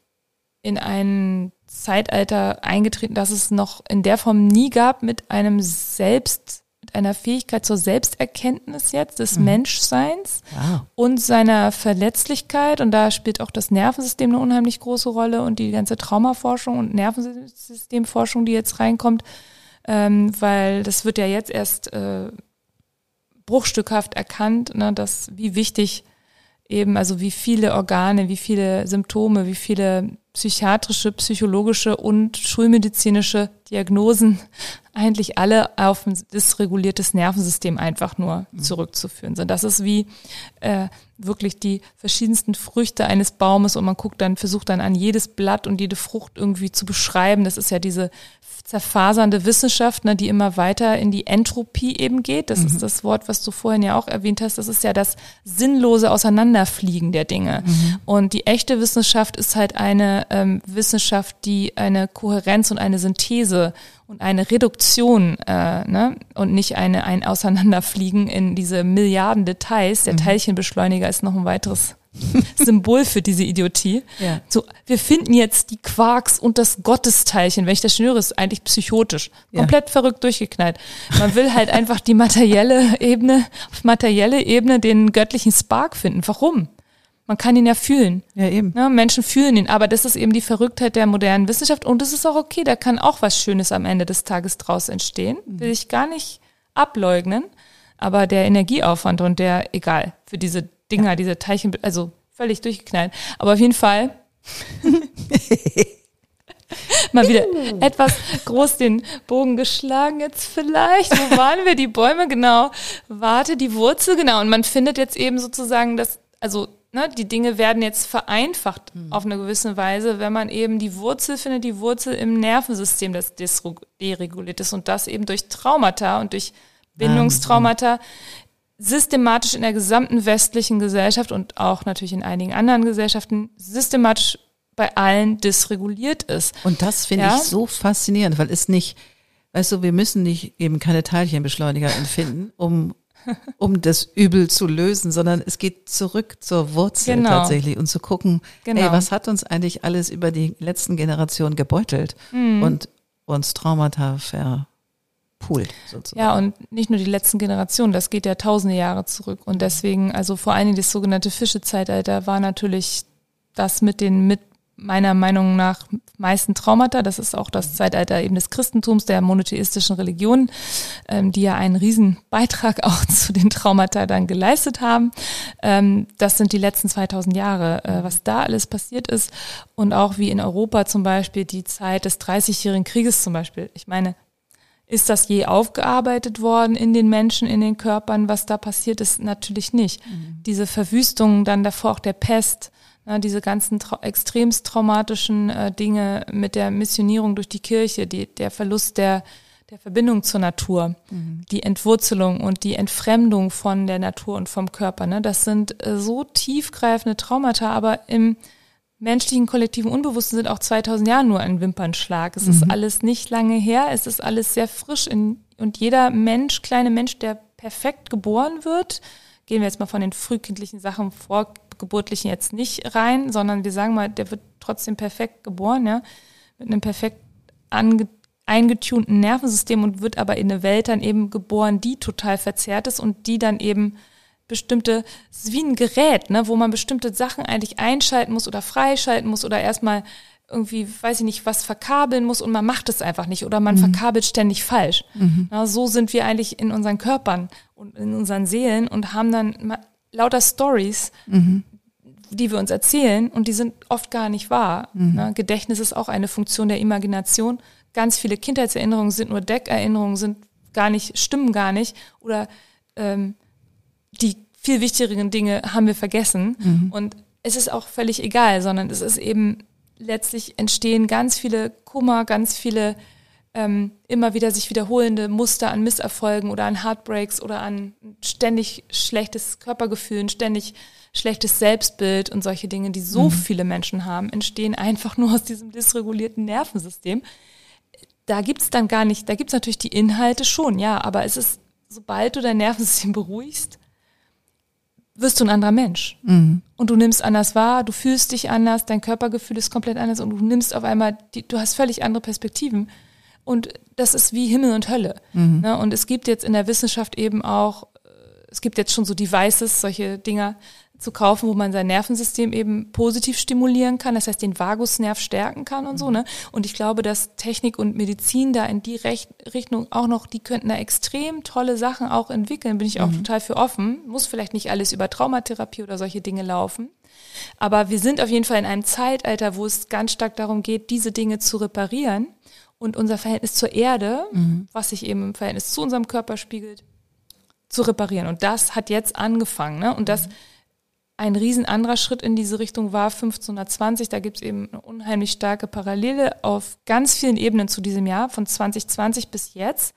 in ein Zeitalter eingetreten, das es noch in der Form nie gab mit einem Selbst einer Fähigkeit zur Selbsterkenntnis jetzt des mhm. Menschseins wow. und seiner Verletzlichkeit. Und da spielt auch das Nervensystem eine unheimlich große Rolle und die ganze Traumaforschung und Nervensystemforschung, die jetzt reinkommt, ähm, weil das wird ja jetzt erst äh, bruchstückhaft erkannt, ne, dass wie wichtig eben, also wie viele Organe, wie viele Symptome, wie viele psychiatrische, psychologische und schulmedizinische Diagnosen eigentlich alle auf ein dysreguliertes Nervensystem einfach nur mhm. zurückzuführen sind. Das ist wie äh, wirklich die verschiedensten Früchte eines Baumes und man guckt dann, versucht dann an jedes Blatt und jede Frucht irgendwie zu beschreiben. Das ist ja diese zerfasernde Wissenschaft, ne, die immer weiter in die Entropie eben geht. Das mhm. ist das Wort, was du vorhin ja auch erwähnt hast. Das ist ja das sinnlose Auseinanderfliegen der Dinge. Mhm. Und die echte Wissenschaft ist halt eine ähm, Wissenschaft, die eine Kohärenz und eine Synthese und eine Reduktion äh, ne? und nicht eine ein Auseinanderfliegen in diese Milliarden Details. Der mhm. Teilchenbeschleuniger ist noch ein weiteres Symbol für diese Idiotie. Ja. So, wir finden jetzt die Quarks und das Gottesteilchen. Wenn ich das schnüre, ist eigentlich psychotisch. Komplett ja. verrückt durchgeknallt. Man will halt einfach die materielle Ebene, auf materielle Ebene den göttlichen Spark finden. Warum? Man kann ihn ja fühlen. Ja, eben. Ja, Menschen fühlen ihn, aber das ist eben die Verrücktheit der modernen Wissenschaft und es ist auch okay, da kann auch was Schönes am Ende des Tages draus entstehen. Mhm. Will ich gar nicht ableugnen, aber der Energieaufwand und der, egal, für diese Dinger, ja. diese Teilchen, also völlig durchgeknallt. Aber auf jeden Fall mal wieder etwas groß den Bogen geschlagen jetzt vielleicht. Wo waren wir? Die Bäume, genau. Warte, die Wurzel, genau. Und man findet jetzt eben sozusagen das, also ne, die Dinge werden jetzt vereinfacht mhm. auf eine gewisse Weise, wenn man eben die Wurzel findet, die Wurzel im Nervensystem, das dereguliert ist und das eben durch Traumata und durch Bindungstraumata systematisch in der gesamten westlichen Gesellschaft und auch natürlich in einigen anderen Gesellschaften systematisch bei allen dysreguliert ist. Und das finde ja? ich so faszinierend, weil es nicht, weißt du, wir müssen nicht eben keine Teilchenbeschleuniger empfinden, um um das Übel zu lösen, sondern es geht zurück zur Wurzel genau. tatsächlich und zu gucken, genau. ey, was hat uns eigentlich alles über die letzten Generationen gebeutelt mhm. und uns Traumata verpult sozusagen. Ja, und nicht nur die letzten Generationen, das geht ja tausende Jahre zurück und deswegen, also vor allem das sogenannte Fischezeitalter war natürlich das mit den mit meiner Meinung nach meisten Traumata. Das ist auch das Zeitalter eben des Christentums, der monotheistischen Religion, ähm, die ja einen riesen Beitrag auch zu den Traumata dann geleistet haben. Ähm, das sind die letzten 2000 Jahre, äh, was da alles passiert ist und auch wie in Europa zum Beispiel die Zeit des 30-jährigen Krieges zum Beispiel. Ich meine, ist das je aufgearbeitet worden in den Menschen, in den Körpern, was da passiert ist? Natürlich nicht. Mhm. Diese Verwüstungen, dann davor auch der Pest, na, diese ganzen trau extremst traumatischen äh, Dinge mit der Missionierung durch die Kirche, die, der Verlust der, der Verbindung zur Natur, mhm. die Entwurzelung und die Entfremdung von der Natur und vom Körper. Ne? Das sind äh, so tiefgreifende Traumata, aber im menschlichen kollektiven Unbewussten sind auch 2000 Jahre nur ein Wimpernschlag. Es mhm. ist alles nicht lange her, es ist alles sehr frisch in, und jeder Mensch, kleine Mensch, der perfekt geboren wird, gehen wir jetzt mal von den frühkindlichen Sachen vor, Geburtlichen jetzt nicht rein, sondern wir sagen mal, der wird trotzdem perfekt geboren, ja, mit einem perfekt ange eingetunten Nervensystem und wird aber in eine Welt dann eben geboren, die total verzerrt ist und die dann eben bestimmte, es ist wie ein Gerät, ne, wo man bestimmte Sachen eigentlich einschalten muss oder freischalten muss oder erstmal irgendwie, weiß ich nicht, was verkabeln muss und man macht es einfach nicht oder man mhm. verkabelt ständig falsch. Mhm. Na, so sind wir eigentlich in unseren Körpern und in unseren Seelen und haben dann lauter Stories, mhm. die wir uns erzählen und die sind oft gar nicht wahr. Mhm. Ne? Gedächtnis ist auch eine Funktion der Imagination. Ganz viele Kindheitserinnerungen sind nur Deckerinnerungen, sind gar nicht, stimmen gar nicht oder ähm, die viel wichtigeren Dinge haben wir vergessen. Mhm. Und es ist auch völlig egal, sondern es ist eben letztlich entstehen ganz viele Kummer, ganz viele ähm, immer wieder sich wiederholende Muster an Misserfolgen oder an Heartbreaks oder an ständig schlechtes Körpergefühl, ständig schlechtes Selbstbild und solche Dinge, die so mhm. viele Menschen haben, entstehen einfach nur aus diesem dysregulierten Nervensystem. Da gibt's dann gar nicht, da gibt's natürlich die Inhalte schon, ja, aber es ist, sobald du dein Nervensystem beruhigst, wirst du ein anderer Mensch. Mhm. Und du nimmst anders wahr, du fühlst dich anders, dein Körpergefühl ist komplett anders und du nimmst auf einmal, die, du hast völlig andere Perspektiven. Und das ist wie Himmel und Hölle. Mhm. Ne? Und es gibt jetzt in der Wissenschaft eben auch, äh, es gibt jetzt schon so Devices, solche Dinger zu kaufen, wo man sein Nervensystem eben positiv stimulieren kann, das heißt den Vagusnerv stärken kann und so. Ne? Und ich glaube, dass Technik und Medizin da in die Recht Richtung auch noch, die könnten da extrem tolle Sachen auch entwickeln, bin ich auch mhm. total für offen. Muss vielleicht nicht alles über Traumatherapie oder solche Dinge laufen. Aber wir sind auf jeden Fall in einem Zeitalter, wo es ganz stark darum geht, diese Dinge zu reparieren und unser Verhältnis zur Erde, mhm. was sich eben im Verhältnis zu unserem Körper spiegelt, zu reparieren. Und das hat jetzt angefangen. Ne? Und das ein riesen anderer Schritt in diese Richtung war 1520. Da gibt es eben eine unheimlich starke Parallele auf ganz vielen Ebenen zu diesem Jahr, von 2020 bis jetzt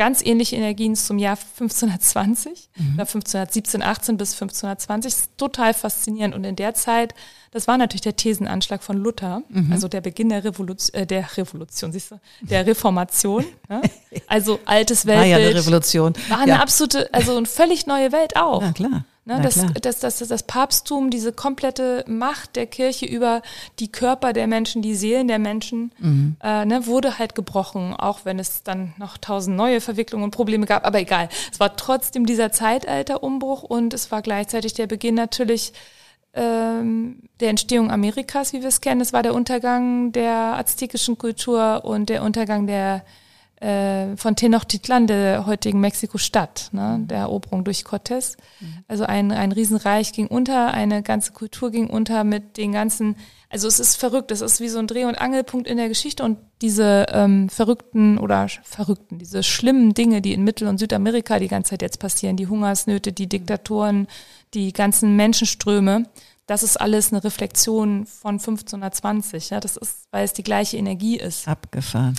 ganz ähnliche Energien zum Jahr 1520 mhm. oder 1517, 18 bis 1520. Total faszinierend. Und in der Zeit, das war natürlich der Thesenanschlag von Luther, mhm. also der Beginn der Revolution, äh, der Revolution, siehst du, der Reformation. ja? Also altes Weltbild. War ja eine Revolution. War eine ja. absolute, also eine völlig neue Welt auch. Ja, klar. Ne, das, das, das, das, das Papsttum, diese komplette Macht der Kirche über die Körper der Menschen, die Seelen der Menschen, mhm. äh, ne, wurde halt gebrochen, auch wenn es dann noch tausend neue Verwicklungen und Probleme gab. Aber egal, es war trotzdem dieser Zeitalterumbruch und es war gleichzeitig der Beginn natürlich ähm, der Entstehung Amerikas, wie wir es kennen. Es war der Untergang der aztekischen Kultur und der Untergang der äh, von Tenochtitlan, der heutigen Mexiko-Stadt, ne, mhm. der Eroberung durch Cortés. Mhm. Also ein, ein Riesenreich ging unter, eine ganze Kultur ging unter mit den ganzen, also es ist verrückt, es ist wie so ein Dreh- und Angelpunkt in der Geschichte und diese ähm, verrückten oder verrückten, diese schlimmen Dinge, die in Mittel- und Südamerika die ganze Zeit jetzt passieren, die Hungersnöte, die Diktatoren, die ganzen Menschenströme, das ist alles eine Reflexion von 1520. Ja, das ist, weil es die gleiche Energie ist. Abgefahren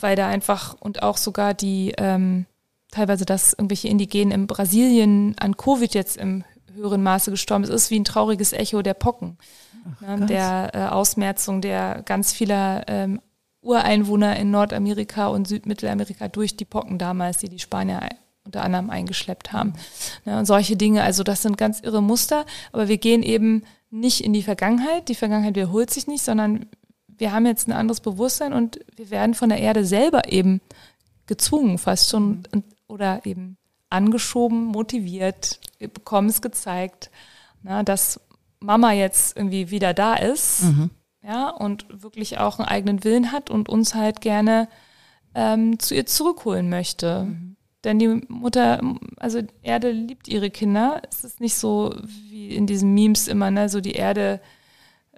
weil da einfach und auch sogar die ähm, teilweise, dass irgendwelche Indigenen in Brasilien an Covid jetzt im höheren Maße gestorben ist, ist wie ein trauriges Echo der Pocken, Ach, ne, der äh, Ausmerzung der ganz vieler ähm, Ureinwohner in Nordamerika und Südmittelamerika durch die Pocken damals, die die Spanier unter anderem eingeschleppt haben. Ne, und solche Dinge, also das sind ganz irre Muster, aber wir gehen eben nicht in die Vergangenheit. Die Vergangenheit wiederholt sich nicht, sondern wir haben jetzt ein anderes Bewusstsein und wir werden von der Erde selber eben gezwungen, fast schon mhm. oder eben angeschoben, motiviert, wir bekommen es gezeigt, na, dass Mama jetzt irgendwie wieder da ist, mhm. ja, und wirklich auch einen eigenen Willen hat und uns halt gerne ähm, zu ihr zurückholen möchte. Mhm. Denn die Mutter, also Erde liebt ihre Kinder. Es ist nicht so wie in diesen Memes immer, ne, so die Erde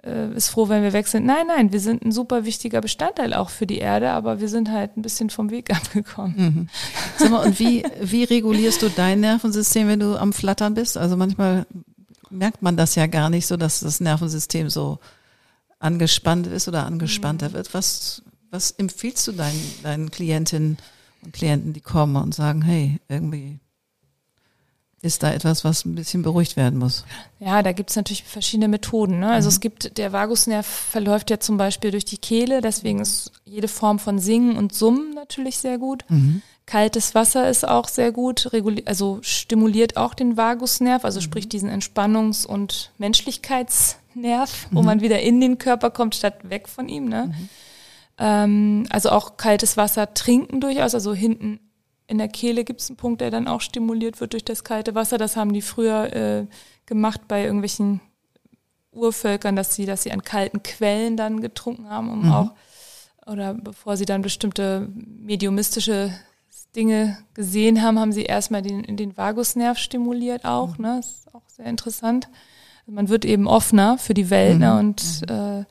äh, ist froh, wenn wir weg sind. Nein, nein, wir sind ein super wichtiger Bestandteil auch für die Erde, aber wir sind halt ein bisschen vom Weg abgekommen. Mhm. Sag mal, und wie, wie regulierst du dein Nervensystem, wenn du am Flattern bist? Also manchmal merkt man das ja gar nicht so, dass das Nervensystem so angespannt ist oder angespannter mhm. wird. Was, was empfiehlst du deinen, deinen Klientinnen und Klienten, die kommen und sagen, hey, irgendwie ist da etwas, was ein bisschen beruhigt werden muss? Ja, da gibt es natürlich verschiedene Methoden. Ne? Also mhm. es gibt, der Vagusnerv verläuft ja zum Beispiel durch die Kehle, deswegen ist jede Form von Singen und Summen natürlich sehr gut. Mhm. Kaltes Wasser ist auch sehr gut, also stimuliert auch den Vagusnerv, also mhm. sprich diesen Entspannungs- und Menschlichkeitsnerv, wo mhm. man wieder in den Körper kommt, statt weg von ihm. Ne? Mhm. Ähm, also auch kaltes Wasser trinken durchaus, also hinten in der Kehle gibt es einen Punkt, der dann auch stimuliert wird durch das kalte Wasser. Das haben die früher äh, gemacht bei irgendwelchen Urvölkern, dass sie, dass sie an kalten Quellen dann getrunken haben, um mhm. auch, oder bevor sie dann bestimmte mediumistische Dinge gesehen haben, haben sie erstmal den, den Vagusnerv stimuliert auch. Mhm. Ne? Das ist auch sehr interessant. Also man wird eben offener für die Welt ne? mhm. ne? und mhm. äh,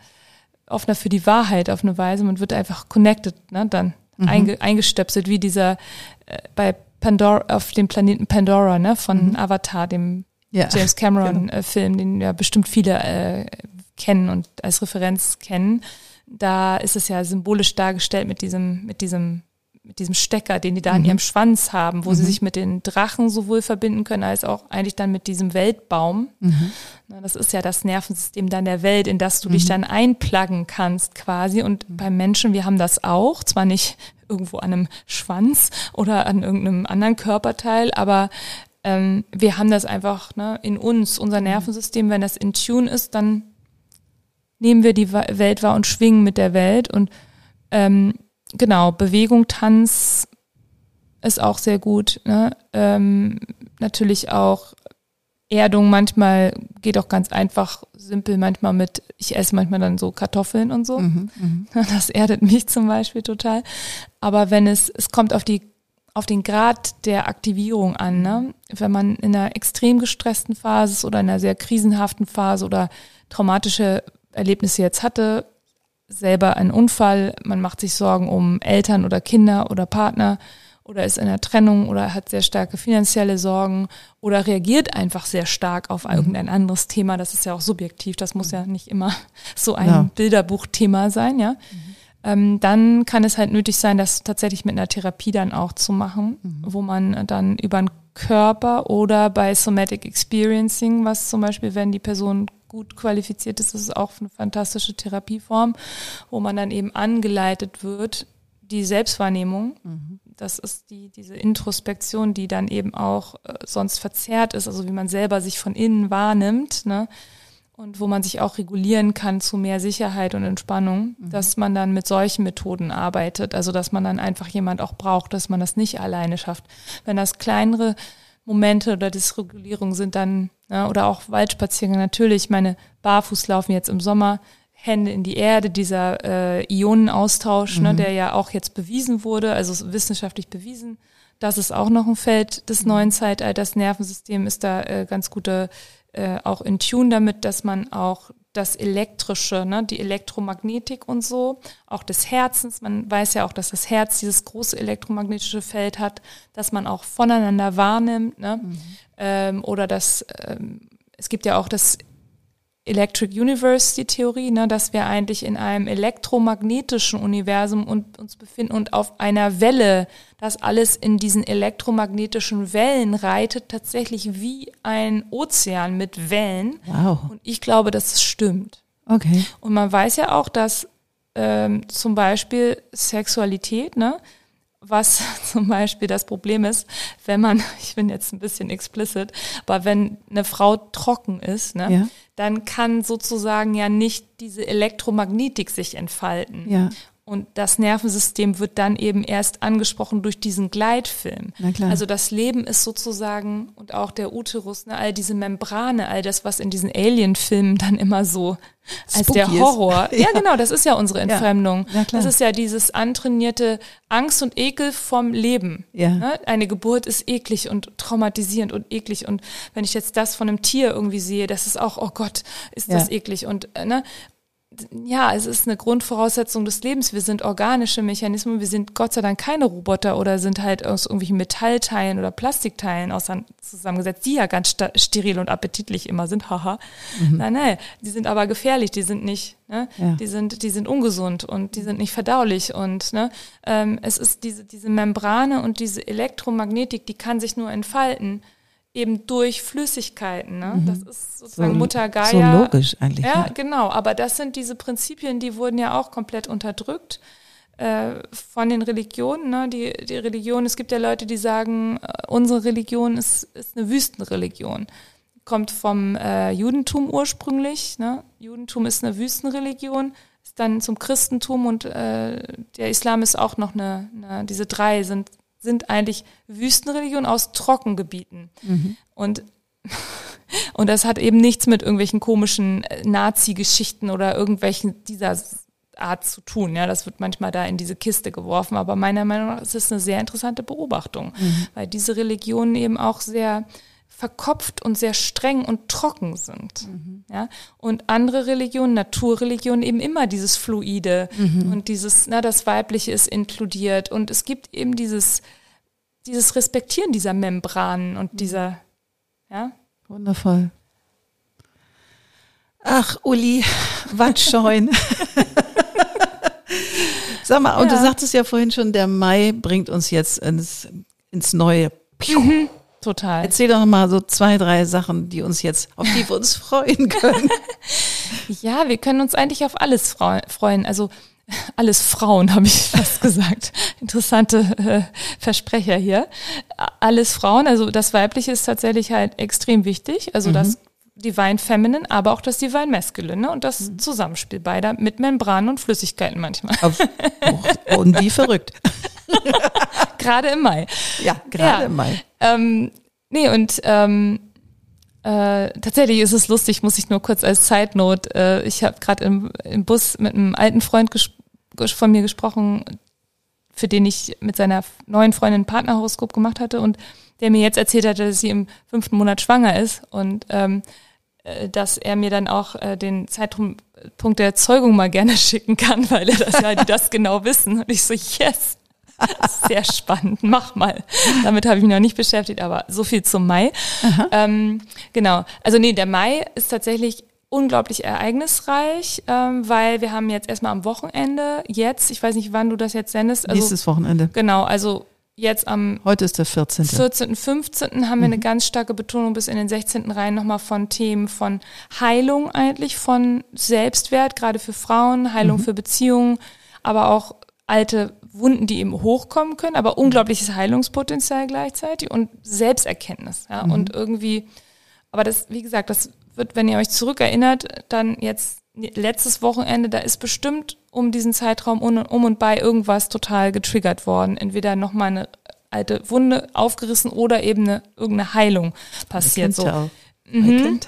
offener für die Wahrheit auf eine Weise. Man wird einfach connected ne? dann mhm. einge, eingestöpselt, wie dieser äh, bei Pandora, auf dem Planeten Pandora, ne, von mhm. Avatar, dem ja. James Cameron genau. äh, Film, den ja bestimmt viele äh, kennen und als Referenz kennen. Da ist es ja symbolisch dargestellt mit diesem, mit diesem mit diesem Stecker, den die da mhm. in ihrem Schwanz haben, wo mhm. sie sich mit den Drachen sowohl verbinden können, als auch eigentlich dann mit diesem Weltbaum. Mhm. Das ist ja das Nervensystem dann der Welt, in das du dich mhm. dann einplaggen kannst quasi. Und mhm. beim Menschen, wir haben das auch, zwar nicht irgendwo an einem Schwanz oder an irgendeinem anderen Körperteil, aber ähm, wir haben das einfach ne, in uns, unser mhm. Nervensystem, wenn das in Tune ist, dann nehmen wir die Welt wahr und schwingen mit der Welt und ähm, genau, Bewegung, Tanz ist auch sehr gut. Ne? Ähm, natürlich auch Erdung manchmal geht auch ganz einfach, simpel manchmal mit, ich esse manchmal dann so Kartoffeln und so. Mhm, mh. Das erdet mich zum Beispiel total. Aber wenn es, es kommt auf die auf den Grad der Aktivierung an. Ne? Wenn man in einer extrem gestressten Phase ist oder in einer sehr krisenhaften Phase oder traumatische Erlebnisse jetzt hatte, selber einen Unfall, man macht sich Sorgen um Eltern oder Kinder oder Partner oder ist in einer Trennung oder hat sehr starke finanzielle Sorgen oder reagiert einfach sehr stark auf mhm. irgendein anderes Thema. Das ist ja auch subjektiv, das muss ja nicht immer so ein ja. Bilderbuchthema sein, ja. Mhm. Ähm, dann kann es halt nötig sein, das tatsächlich mit einer Therapie dann auch zu machen, mhm. wo man dann über den Körper oder bei Somatic Experiencing, was zum Beispiel, wenn die Person gut qualifiziert ist, das ist auch eine fantastische Therapieform, wo man dann eben angeleitet wird, die Selbstwahrnehmung. Mhm. Das ist die, diese Introspektion, die dann eben auch äh, sonst verzerrt ist, also wie man selber sich von innen wahrnimmt, ne? Und wo man sich auch regulieren kann zu mehr Sicherheit und Entspannung, mhm. dass man dann mit solchen Methoden arbeitet. Also dass man dann einfach jemand auch braucht, dass man das nicht alleine schafft. Wenn das kleinere Momente oder Dysregulierung sind dann, ja, oder auch Waldspaziergänge, natürlich, meine Barfußlaufen jetzt im Sommer, Hände in die Erde, dieser äh, Ionenaustausch, ne, mhm. ne, der ja auch jetzt bewiesen wurde, also wissenschaftlich bewiesen. Das ist auch noch ein Feld des mhm. neuen Zeitalters. Nervensystem ist da äh, ganz gute äh, auch in Tune damit, dass man auch das Elektrische, ne, die Elektromagnetik und so, auch des Herzens. Man weiß ja auch, dass das Herz dieses große elektromagnetische Feld hat, dass man auch voneinander wahrnimmt. Ne? Mhm. Ähm, oder dass ähm, es gibt ja auch das Electric Universe, die Theorie, ne, dass wir eigentlich in einem elektromagnetischen Universum und, uns befinden und auf einer Welle, dass alles in diesen elektromagnetischen Wellen reitet, tatsächlich wie ein Ozean mit Wellen. Wow. Und ich glaube, dass es stimmt. Okay. Und man weiß ja auch, dass ähm, zum Beispiel Sexualität, ne, was zum Beispiel das Problem ist, wenn man, ich bin jetzt ein bisschen explicit, aber wenn eine Frau trocken ist, ne, ja. dann kann sozusagen ja nicht diese Elektromagnetik sich entfalten. Ja. Und das Nervensystem wird dann eben erst angesprochen durch diesen Gleitfilm. Also das Leben ist sozusagen und auch der Uterus, ne, all diese Membrane, all das, was in diesen Alien-Filmen dann immer so als Spooky der Horror. ja. ja. genau, das ist ja unsere Entfremdung. Ja. das ist ja dieses antrainierte Angst und Ekel vom Leben. Ja. Ne? Eine Geburt ist eklig und traumatisierend und eklig. Und wenn ich jetzt das von einem Tier irgendwie sehe, das ist auch, oh Gott, ist das eklig. Und äh, ne? Ja, es ist eine Grundvoraussetzung des Lebens. Wir sind organische Mechanismen. Wir sind Gott sei Dank keine Roboter oder sind halt aus irgendwelchen Metallteilen oder Plastikteilen zusammengesetzt, die ja ganz steril und appetitlich immer sind. Haha. Mhm. Nein, nein. Die sind aber gefährlich. Die sind nicht, ne? Ja. die sind, die sind ungesund und die sind nicht verdaulich. Und ne? ähm, es ist diese, diese Membrane und diese Elektromagnetik, die kann sich nur entfalten eben durch Flüssigkeiten. Ne? Mhm. Das ist sozusagen so, Mutter Gaia. So logisch eigentlich. Ja, ja, genau. Aber das sind diese Prinzipien, die wurden ja auch komplett unterdrückt äh, von den Religionen. Ne? Die, die Religion, es gibt ja Leute, die sagen, äh, unsere Religion ist, ist eine Wüstenreligion. Kommt vom äh, Judentum ursprünglich. Ne? Judentum ist eine Wüstenreligion, ist dann zum Christentum und äh, der Islam ist auch noch eine, eine diese drei sind sind eigentlich Wüstenreligionen aus Trockengebieten. Mhm. Und, und das hat eben nichts mit irgendwelchen komischen äh, Nazi-Geschichten oder irgendwelchen dieser Art zu tun. Ja, das wird manchmal da in diese Kiste geworfen, aber meiner Meinung nach ist es eine sehr interessante Beobachtung, mhm. weil diese Religionen eben auch sehr verkopft und sehr streng und trocken sind. Mhm. Ja? Und andere Religionen, Naturreligionen eben immer dieses Fluide mhm. und dieses, na, das Weibliche ist inkludiert und es gibt eben dieses, dieses Respektieren dieser Membranen und dieser, ja. Wundervoll. Ach, Uli, Watscheun. Sag mal, und du sagtest ja vorhin schon, der Mai bringt uns jetzt ins, ins Neue. Mhm. Total. Erzähl doch mal so zwei, drei Sachen, die uns jetzt, auf die wir uns freuen können. ja, wir können uns eigentlich auf alles freuen. Also alles Frauen, habe ich fast gesagt. Interessante äh, Versprecher hier. Alles Frauen, also das Weibliche ist tatsächlich halt extrem wichtig. Also mhm. das Divine Feminine, aber auch das Divine Masculine ne? und das mhm. Zusammenspiel beider mit Membranen und Flüssigkeiten manchmal. Auf, oh, und wie verrückt. gerade im Mai. Ja, gerade ja. im Mai. Ähm, nee, und ähm, äh, tatsächlich ist es lustig, muss ich nur kurz als Zeitnot. Äh, ich habe gerade im, im Bus mit einem alten Freund von mir gesprochen, für den ich mit seiner neuen Freundin ein Partnerhoroskop gemacht hatte und der mir jetzt erzählt hatte, dass sie im fünften Monat schwanger ist. Und ähm, äh, dass er mir dann auch äh, den Zeitpunkt der Zeugung mal gerne schicken kann, weil er das ja, die das genau wissen. Und ich so, yes. Sehr spannend, mach mal. Damit habe ich mich noch nicht beschäftigt, aber so viel zum Mai. Ähm, genau. Also nee, der Mai ist tatsächlich unglaublich ereignisreich, ähm, weil wir haben jetzt erstmal am Wochenende, jetzt, ich weiß nicht, wann du das jetzt sendest. Also, Nächstes Wochenende. Genau, also jetzt am Heute ist der 14. 14. 15. haben wir eine mhm. ganz starke Betonung bis in den 16. rein nochmal von Themen von Heilung eigentlich, von Selbstwert, gerade für Frauen, Heilung mhm. für Beziehungen, aber auch alte Wunden, die eben hochkommen können, aber unglaubliches Heilungspotenzial gleichzeitig und Selbsterkenntnis. Ja, mhm. und irgendwie, aber das, wie gesagt, das wird, wenn ihr euch zurückerinnert, dann jetzt letztes Wochenende, da ist bestimmt um diesen Zeitraum um, um und bei irgendwas total getriggert worden. Entweder nochmal eine alte Wunde aufgerissen oder eben eine, irgendeine Heilung passiert. So. Auch. Mhm.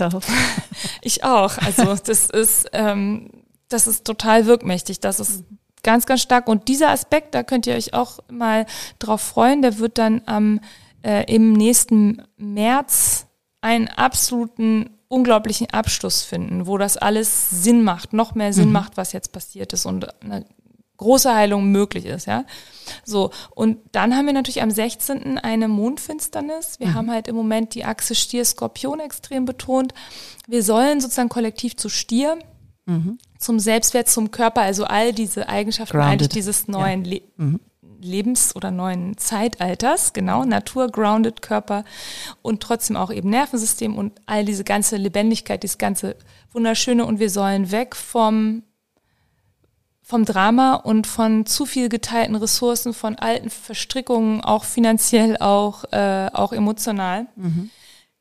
ich auch. Also das ist, ähm, das ist total wirkmächtig. Das ist ganz, ganz stark. Und dieser Aspekt, da könnt ihr euch auch mal drauf freuen. Der wird dann am äh, im nächsten März einen absoluten unglaublichen Abschluss finden, wo das alles Sinn macht, noch mehr Sinn mhm. macht, was jetzt passiert ist und eine große Heilung möglich ist, ja. So. Und dann haben wir natürlich am 16. eine Mondfinsternis. Wir mhm. haben halt im Moment die Achse Stier-Skorpion extrem betont. Wir sollen sozusagen kollektiv zu Stier, mhm. Zum Selbstwert, zum Körper, also all diese Eigenschaften Grounded. eigentlich dieses neuen ja. mhm. Lebens- oder neuen Zeitalters, genau, Natur, Grounded Körper und trotzdem auch eben Nervensystem und all diese ganze Lebendigkeit, dieses ganze Wunderschöne und wir sollen weg vom vom Drama und von zu viel geteilten Ressourcen, von alten Verstrickungen, auch finanziell, auch, äh, auch emotional. Mhm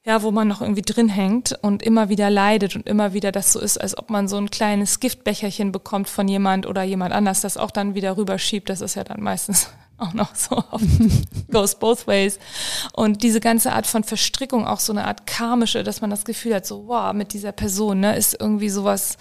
ja, wo man noch irgendwie drin hängt und immer wieder leidet und immer wieder das so ist, als ob man so ein kleines Giftbecherchen bekommt von jemand oder jemand anders, das auch dann wieder rüberschiebt. Das ist ja dann meistens auch noch so goes both ways. Und diese ganze Art von Verstrickung, auch so eine Art karmische, dass man das Gefühl hat, so, wow, mit dieser Person, ne, ist irgendwie sowas,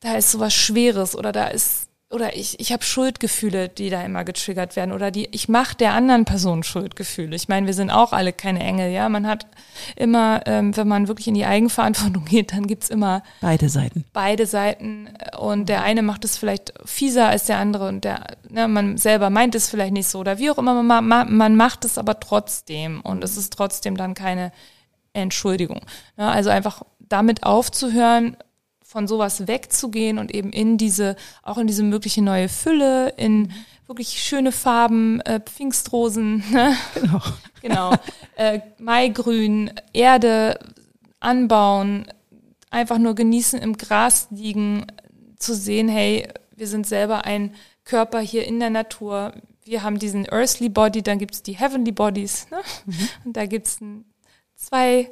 da ist sowas Schweres oder da ist oder ich, ich habe Schuldgefühle, die da immer getriggert werden oder die ich mache der anderen Person Schuldgefühle. Ich meine, wir sind auch alle keine Engel, ja. Man hat immer, ähm, wenn man wirklich in die Eigenverantwortung geht, dann gibt's immer beide Seiten. Beide Seiten und der eine macht es vielleicht fieser als der andere und der, ne, man selber meint es vielleicht nicht so oder wie auch immer, man, man macht es aber trotzdem und es ist trotzdem dann keine Entschuldigung. Ja, also einfach damit aufzuhören, von sowas wegzugehen und eben in diese, auch in diese mögliche neue Fülle, in wirklich schöne Farben, äh, Pfingstrosen, ne? genau, genau äh, Maigrün, Erde anbauen, einfach nur genießen, im Gras liegen, zu sehen, hey, wir sind selber ein Körper hier in der Natur. Wir haben diesen Earthly Body, dann gibt's die Heavenly Bodies. Ne? Mhm. Und da gibt's ein, zwei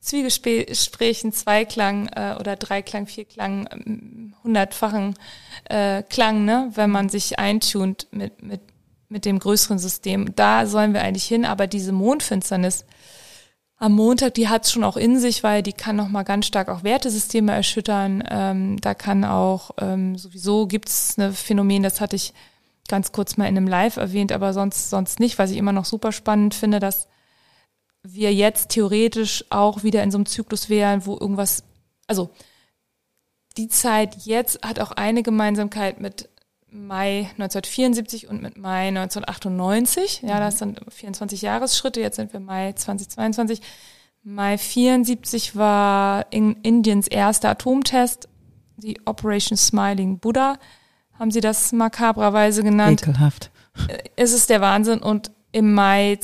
Zwiegesprächen, Zweiklang äh, oder Dreiklang, Vierklang, ähm, hundertfachen äh, Klang, ne, wenn man sich eintunt mit, mit, mit dem größeren System. Da sollen wir eigentlich hin, aber diese Mondfinsternis am Montag, die hat es schon auch in sich, weil die kann nochmal ganz stark auch Wertesysteme erschüttern. Ähm, da kann auch, ähm, sowieso gibt's ein Phänomen, das hatte ich ganz kurz mal in einem Live erwähnt, aber sonst, sonst nicht, was ich immer noch super spannend finde, dass wir jetzt theoretisch auch wieder in so einem Zyklus wären, wo irgendwas, also die Zeit jetzt hat auch eine Gemeinsamkeit mit Mai 1974 und mit Mai 1998. Ja, das sind 24 Jahresschritte. Jetzt sind wir Mai 2022. Mai 74 war in Indiens erster Atomtest, die Operation Smiling Buddha, haben sie das makabrerweise genannt. Ekelhaft. Äh, es ist der Wahnsinn und im Mai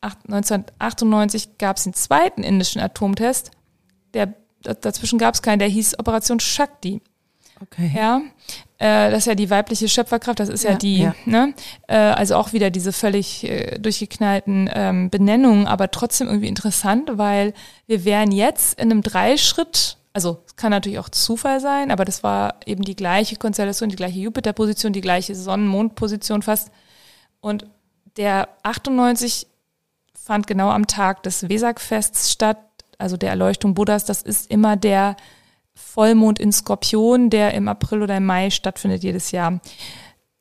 1998 gab es den zweiten indischen Atomtest. Der, dazwischen gab es keinen, der hieß Operation Shakti. Okay. Ja, äh, das ist ja die weibliche Schöpferkraft, das ist ja, ja die, ja. ne? Äh, also auch wieder diese völlig äh, durchgeknallten ähm, Benennungen, aber trotzdem irgendwie interessant, weil wir wären jetzt in einem Dreischritt, also es kann natürlich auch Zufall sein, aber das war eben die gleiche Konstellation, die gleiche Jupiter-Position, die gleiche Sonnen-Mond-Position fast. Und der 98 fand genau am Tag des Vesak-Fests statt, also der Erleuchtung Buddhas. Das ist immer der Vollmond in Skorpion, der im April oder im Mai stattfindet jedes Jahr.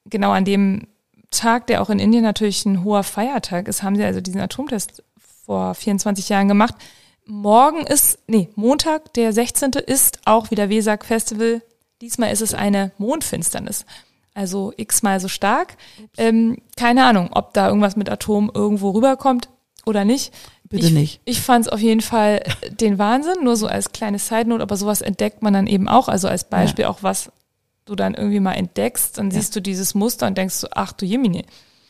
Genau an dem Tag, der auch in Indien natürlich ein hoher Feiertag ist, haben sie also diesen Atomtest vor 24 Jahren gemacht. morgen ist, nee, Montag, der 16. ist auch wieder Wesak Festival. Diesmal ist es eine Mondfinsternis. Also x-mal so stark. Ähm, keine Ahnung, ob da irgendwas mit Atom irgendwo rüberkommt oder nicht. Bitte ich, nicht. Ich fand es auf jeden Fall den Wahnsinn, nur so als kleine Side-Note, aber sowas entdeckt man dann eben auch, also als Beispiel ja. auch, was du dann irgendwie mal entdeckst, dann ja. siehst du dieses Muster und denkst so, ach du Jemini.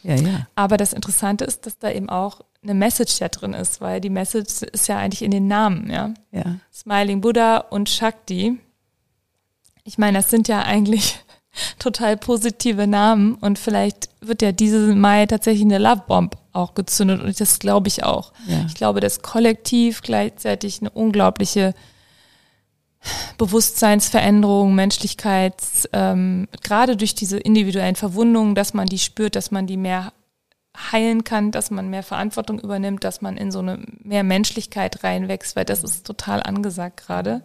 Ja, ja. Aber das Interessante ist, dass da eben auch eine Message ja drin ist, weil die Message ist ja eigentlich in den Namen, ja. ja. Smiling Buddha und Shakti. Ich meine, das sind ja eigentlich total positive Namen und vielleicht wird ja diesen Mai tatsächlich eine Love Bomb auch gezündet und das glaube ich auch. Ja. Ich glaube, dass kollektiv gleichzeitig eine unglaubliche Bewusstseinsveränderung, Menschlichkeits, ähm, gerade durch diese individuellen Verwundungen, dass man die spürt, dass man die mehr heilen kann, dass man mehr Verantwortung übernimmt, dass man in so eine mehr Menschlichkeit reinwächst, weil das ist total angesagt gerade.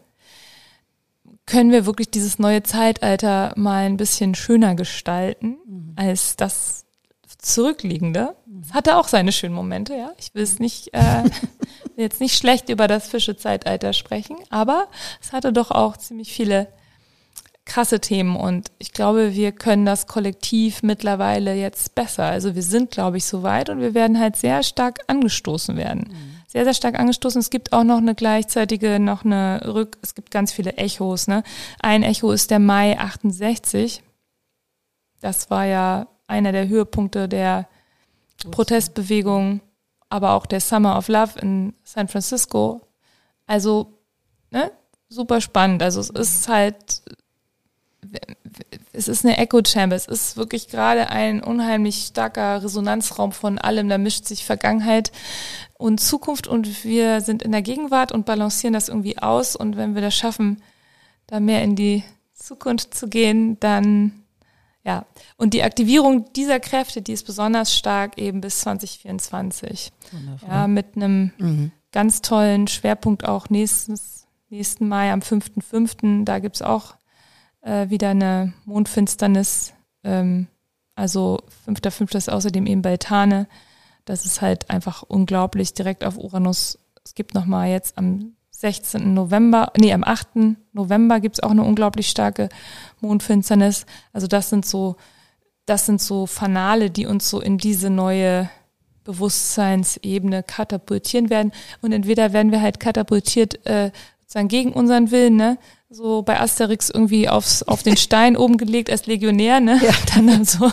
Können wir wirklich dieses neue Zeitalter mal ein bisschen schöner gestalten mhm. als das zurückliegende? Es hatte auch seine schönen Momente, ja. Ich will es nicht, äh, jetzt nicht schlecht über das Fischezeitalter sprechen, aber es hatte doch auch ziemlich viele krasse Themen und ich glaube, wir können das kollektiv mittlerweile jetzt besser. Also wir sind, glaube ich, so weit und wir werden halt sehr stark angestoßen werden. Mhm. Sehr, sehr stark angestoßen. Es gibt auch noch eine gleichzeitige, noch eine Rück, es gibt ganz viele Echos, ne? Ein Echo ist der Mai 68. Das war ja einer der Höhepunkte der Protestbewegung, aber auch der Summer of Love in San Francisco. Also, ne? Super spannend. Also es ist halt es ist eine Echo Chamber. Es ist wirklich gerade ein unheimlich starker Resonanzraum von allem. Da mischt sich Vergangenheit und Zukunft und wir sind in der Gegenwart und balancieren das irgendwie aus. Und wenn wir das schaffen, da mehr in die Zukunft zu gehen, dann ja. Und die Aktivierung dieser Kräfte, die ist besonders stark eben bis 2024. Wundervoll. Ja, mit einem mhm. ganz tollen Schwerpunkt auch nächstes, nächsten Mai am 5.5. Da gibt's auch äh, wieder eine Mondfinsternis. Ähm, also 5.5. ist außerdem eben Beltane. Das ist halt einfach unglaublich direkt auf Uranus. Es gibt nochmal jetzt am 16. November, nee, am 8. November gibt's auch eine unglaublich starke Mondfinsternis. Also das sind so, das sind so Fanale, die uns so in diese neue Bewusstseinsebene katapultieren werden. Und entweder werden wir halt katapultiert äh, sozusagen gegen unseren Willen, ne? so bei Asterix irgendwie aufs, auf den Stein oben gelegt als Legionär, ne? Ja. Dann, dann so.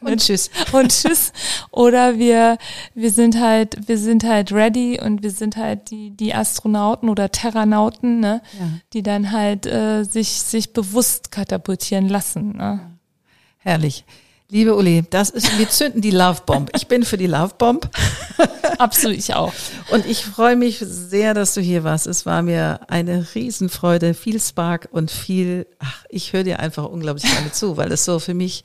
Und tschüss. Und tschüss. Oder wir, wir sind halt, wir sind halt ready und wir sind halt die, die Astronauten oder Terranauten, ne? Ja. Die dann halt äh, sich, sich bewusst katapultieren lassen. Ne? Herrlich. Liebe Uli, das ist, wir zünden die Love Bomb. Ich bin für die Love Bomb. Absolut, ich auch. Und ich freue mich sehr, dass du hier warst. Es war mir eine Riesenfreude, viel Spark und viel, ach, ich höre dir einfach unglaublich gerne zu, weil es so für mich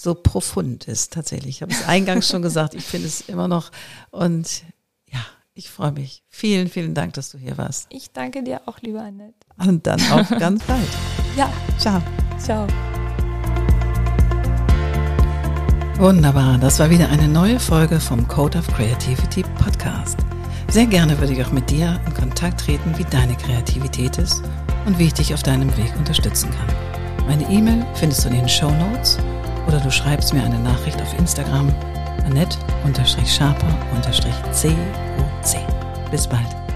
so profund ist tatsächlich. Ich habe es eingangs schon gesagt, ich finde es immer noch und ja, ich freue mich. Vielen, vielen Dank, dass du hier warst. Ich danke dir auch, lieber Annette. Und dann auch ganz bald. Ja. Ciao. Ciao. Wunderbar, das war wieder eine neue Folge vom Code of Creativity Podcast. Sehr gerne würde ich auch mit dir in Kontakt treten, wie deine Kreativität ist und wie ich dich auf deinem Weg unterstützen kann. Meine E-Mail findest du in den Show Notes oder du schreibst mir eine Nachricht auf Instagram annette-sharper-coc. Bis bald.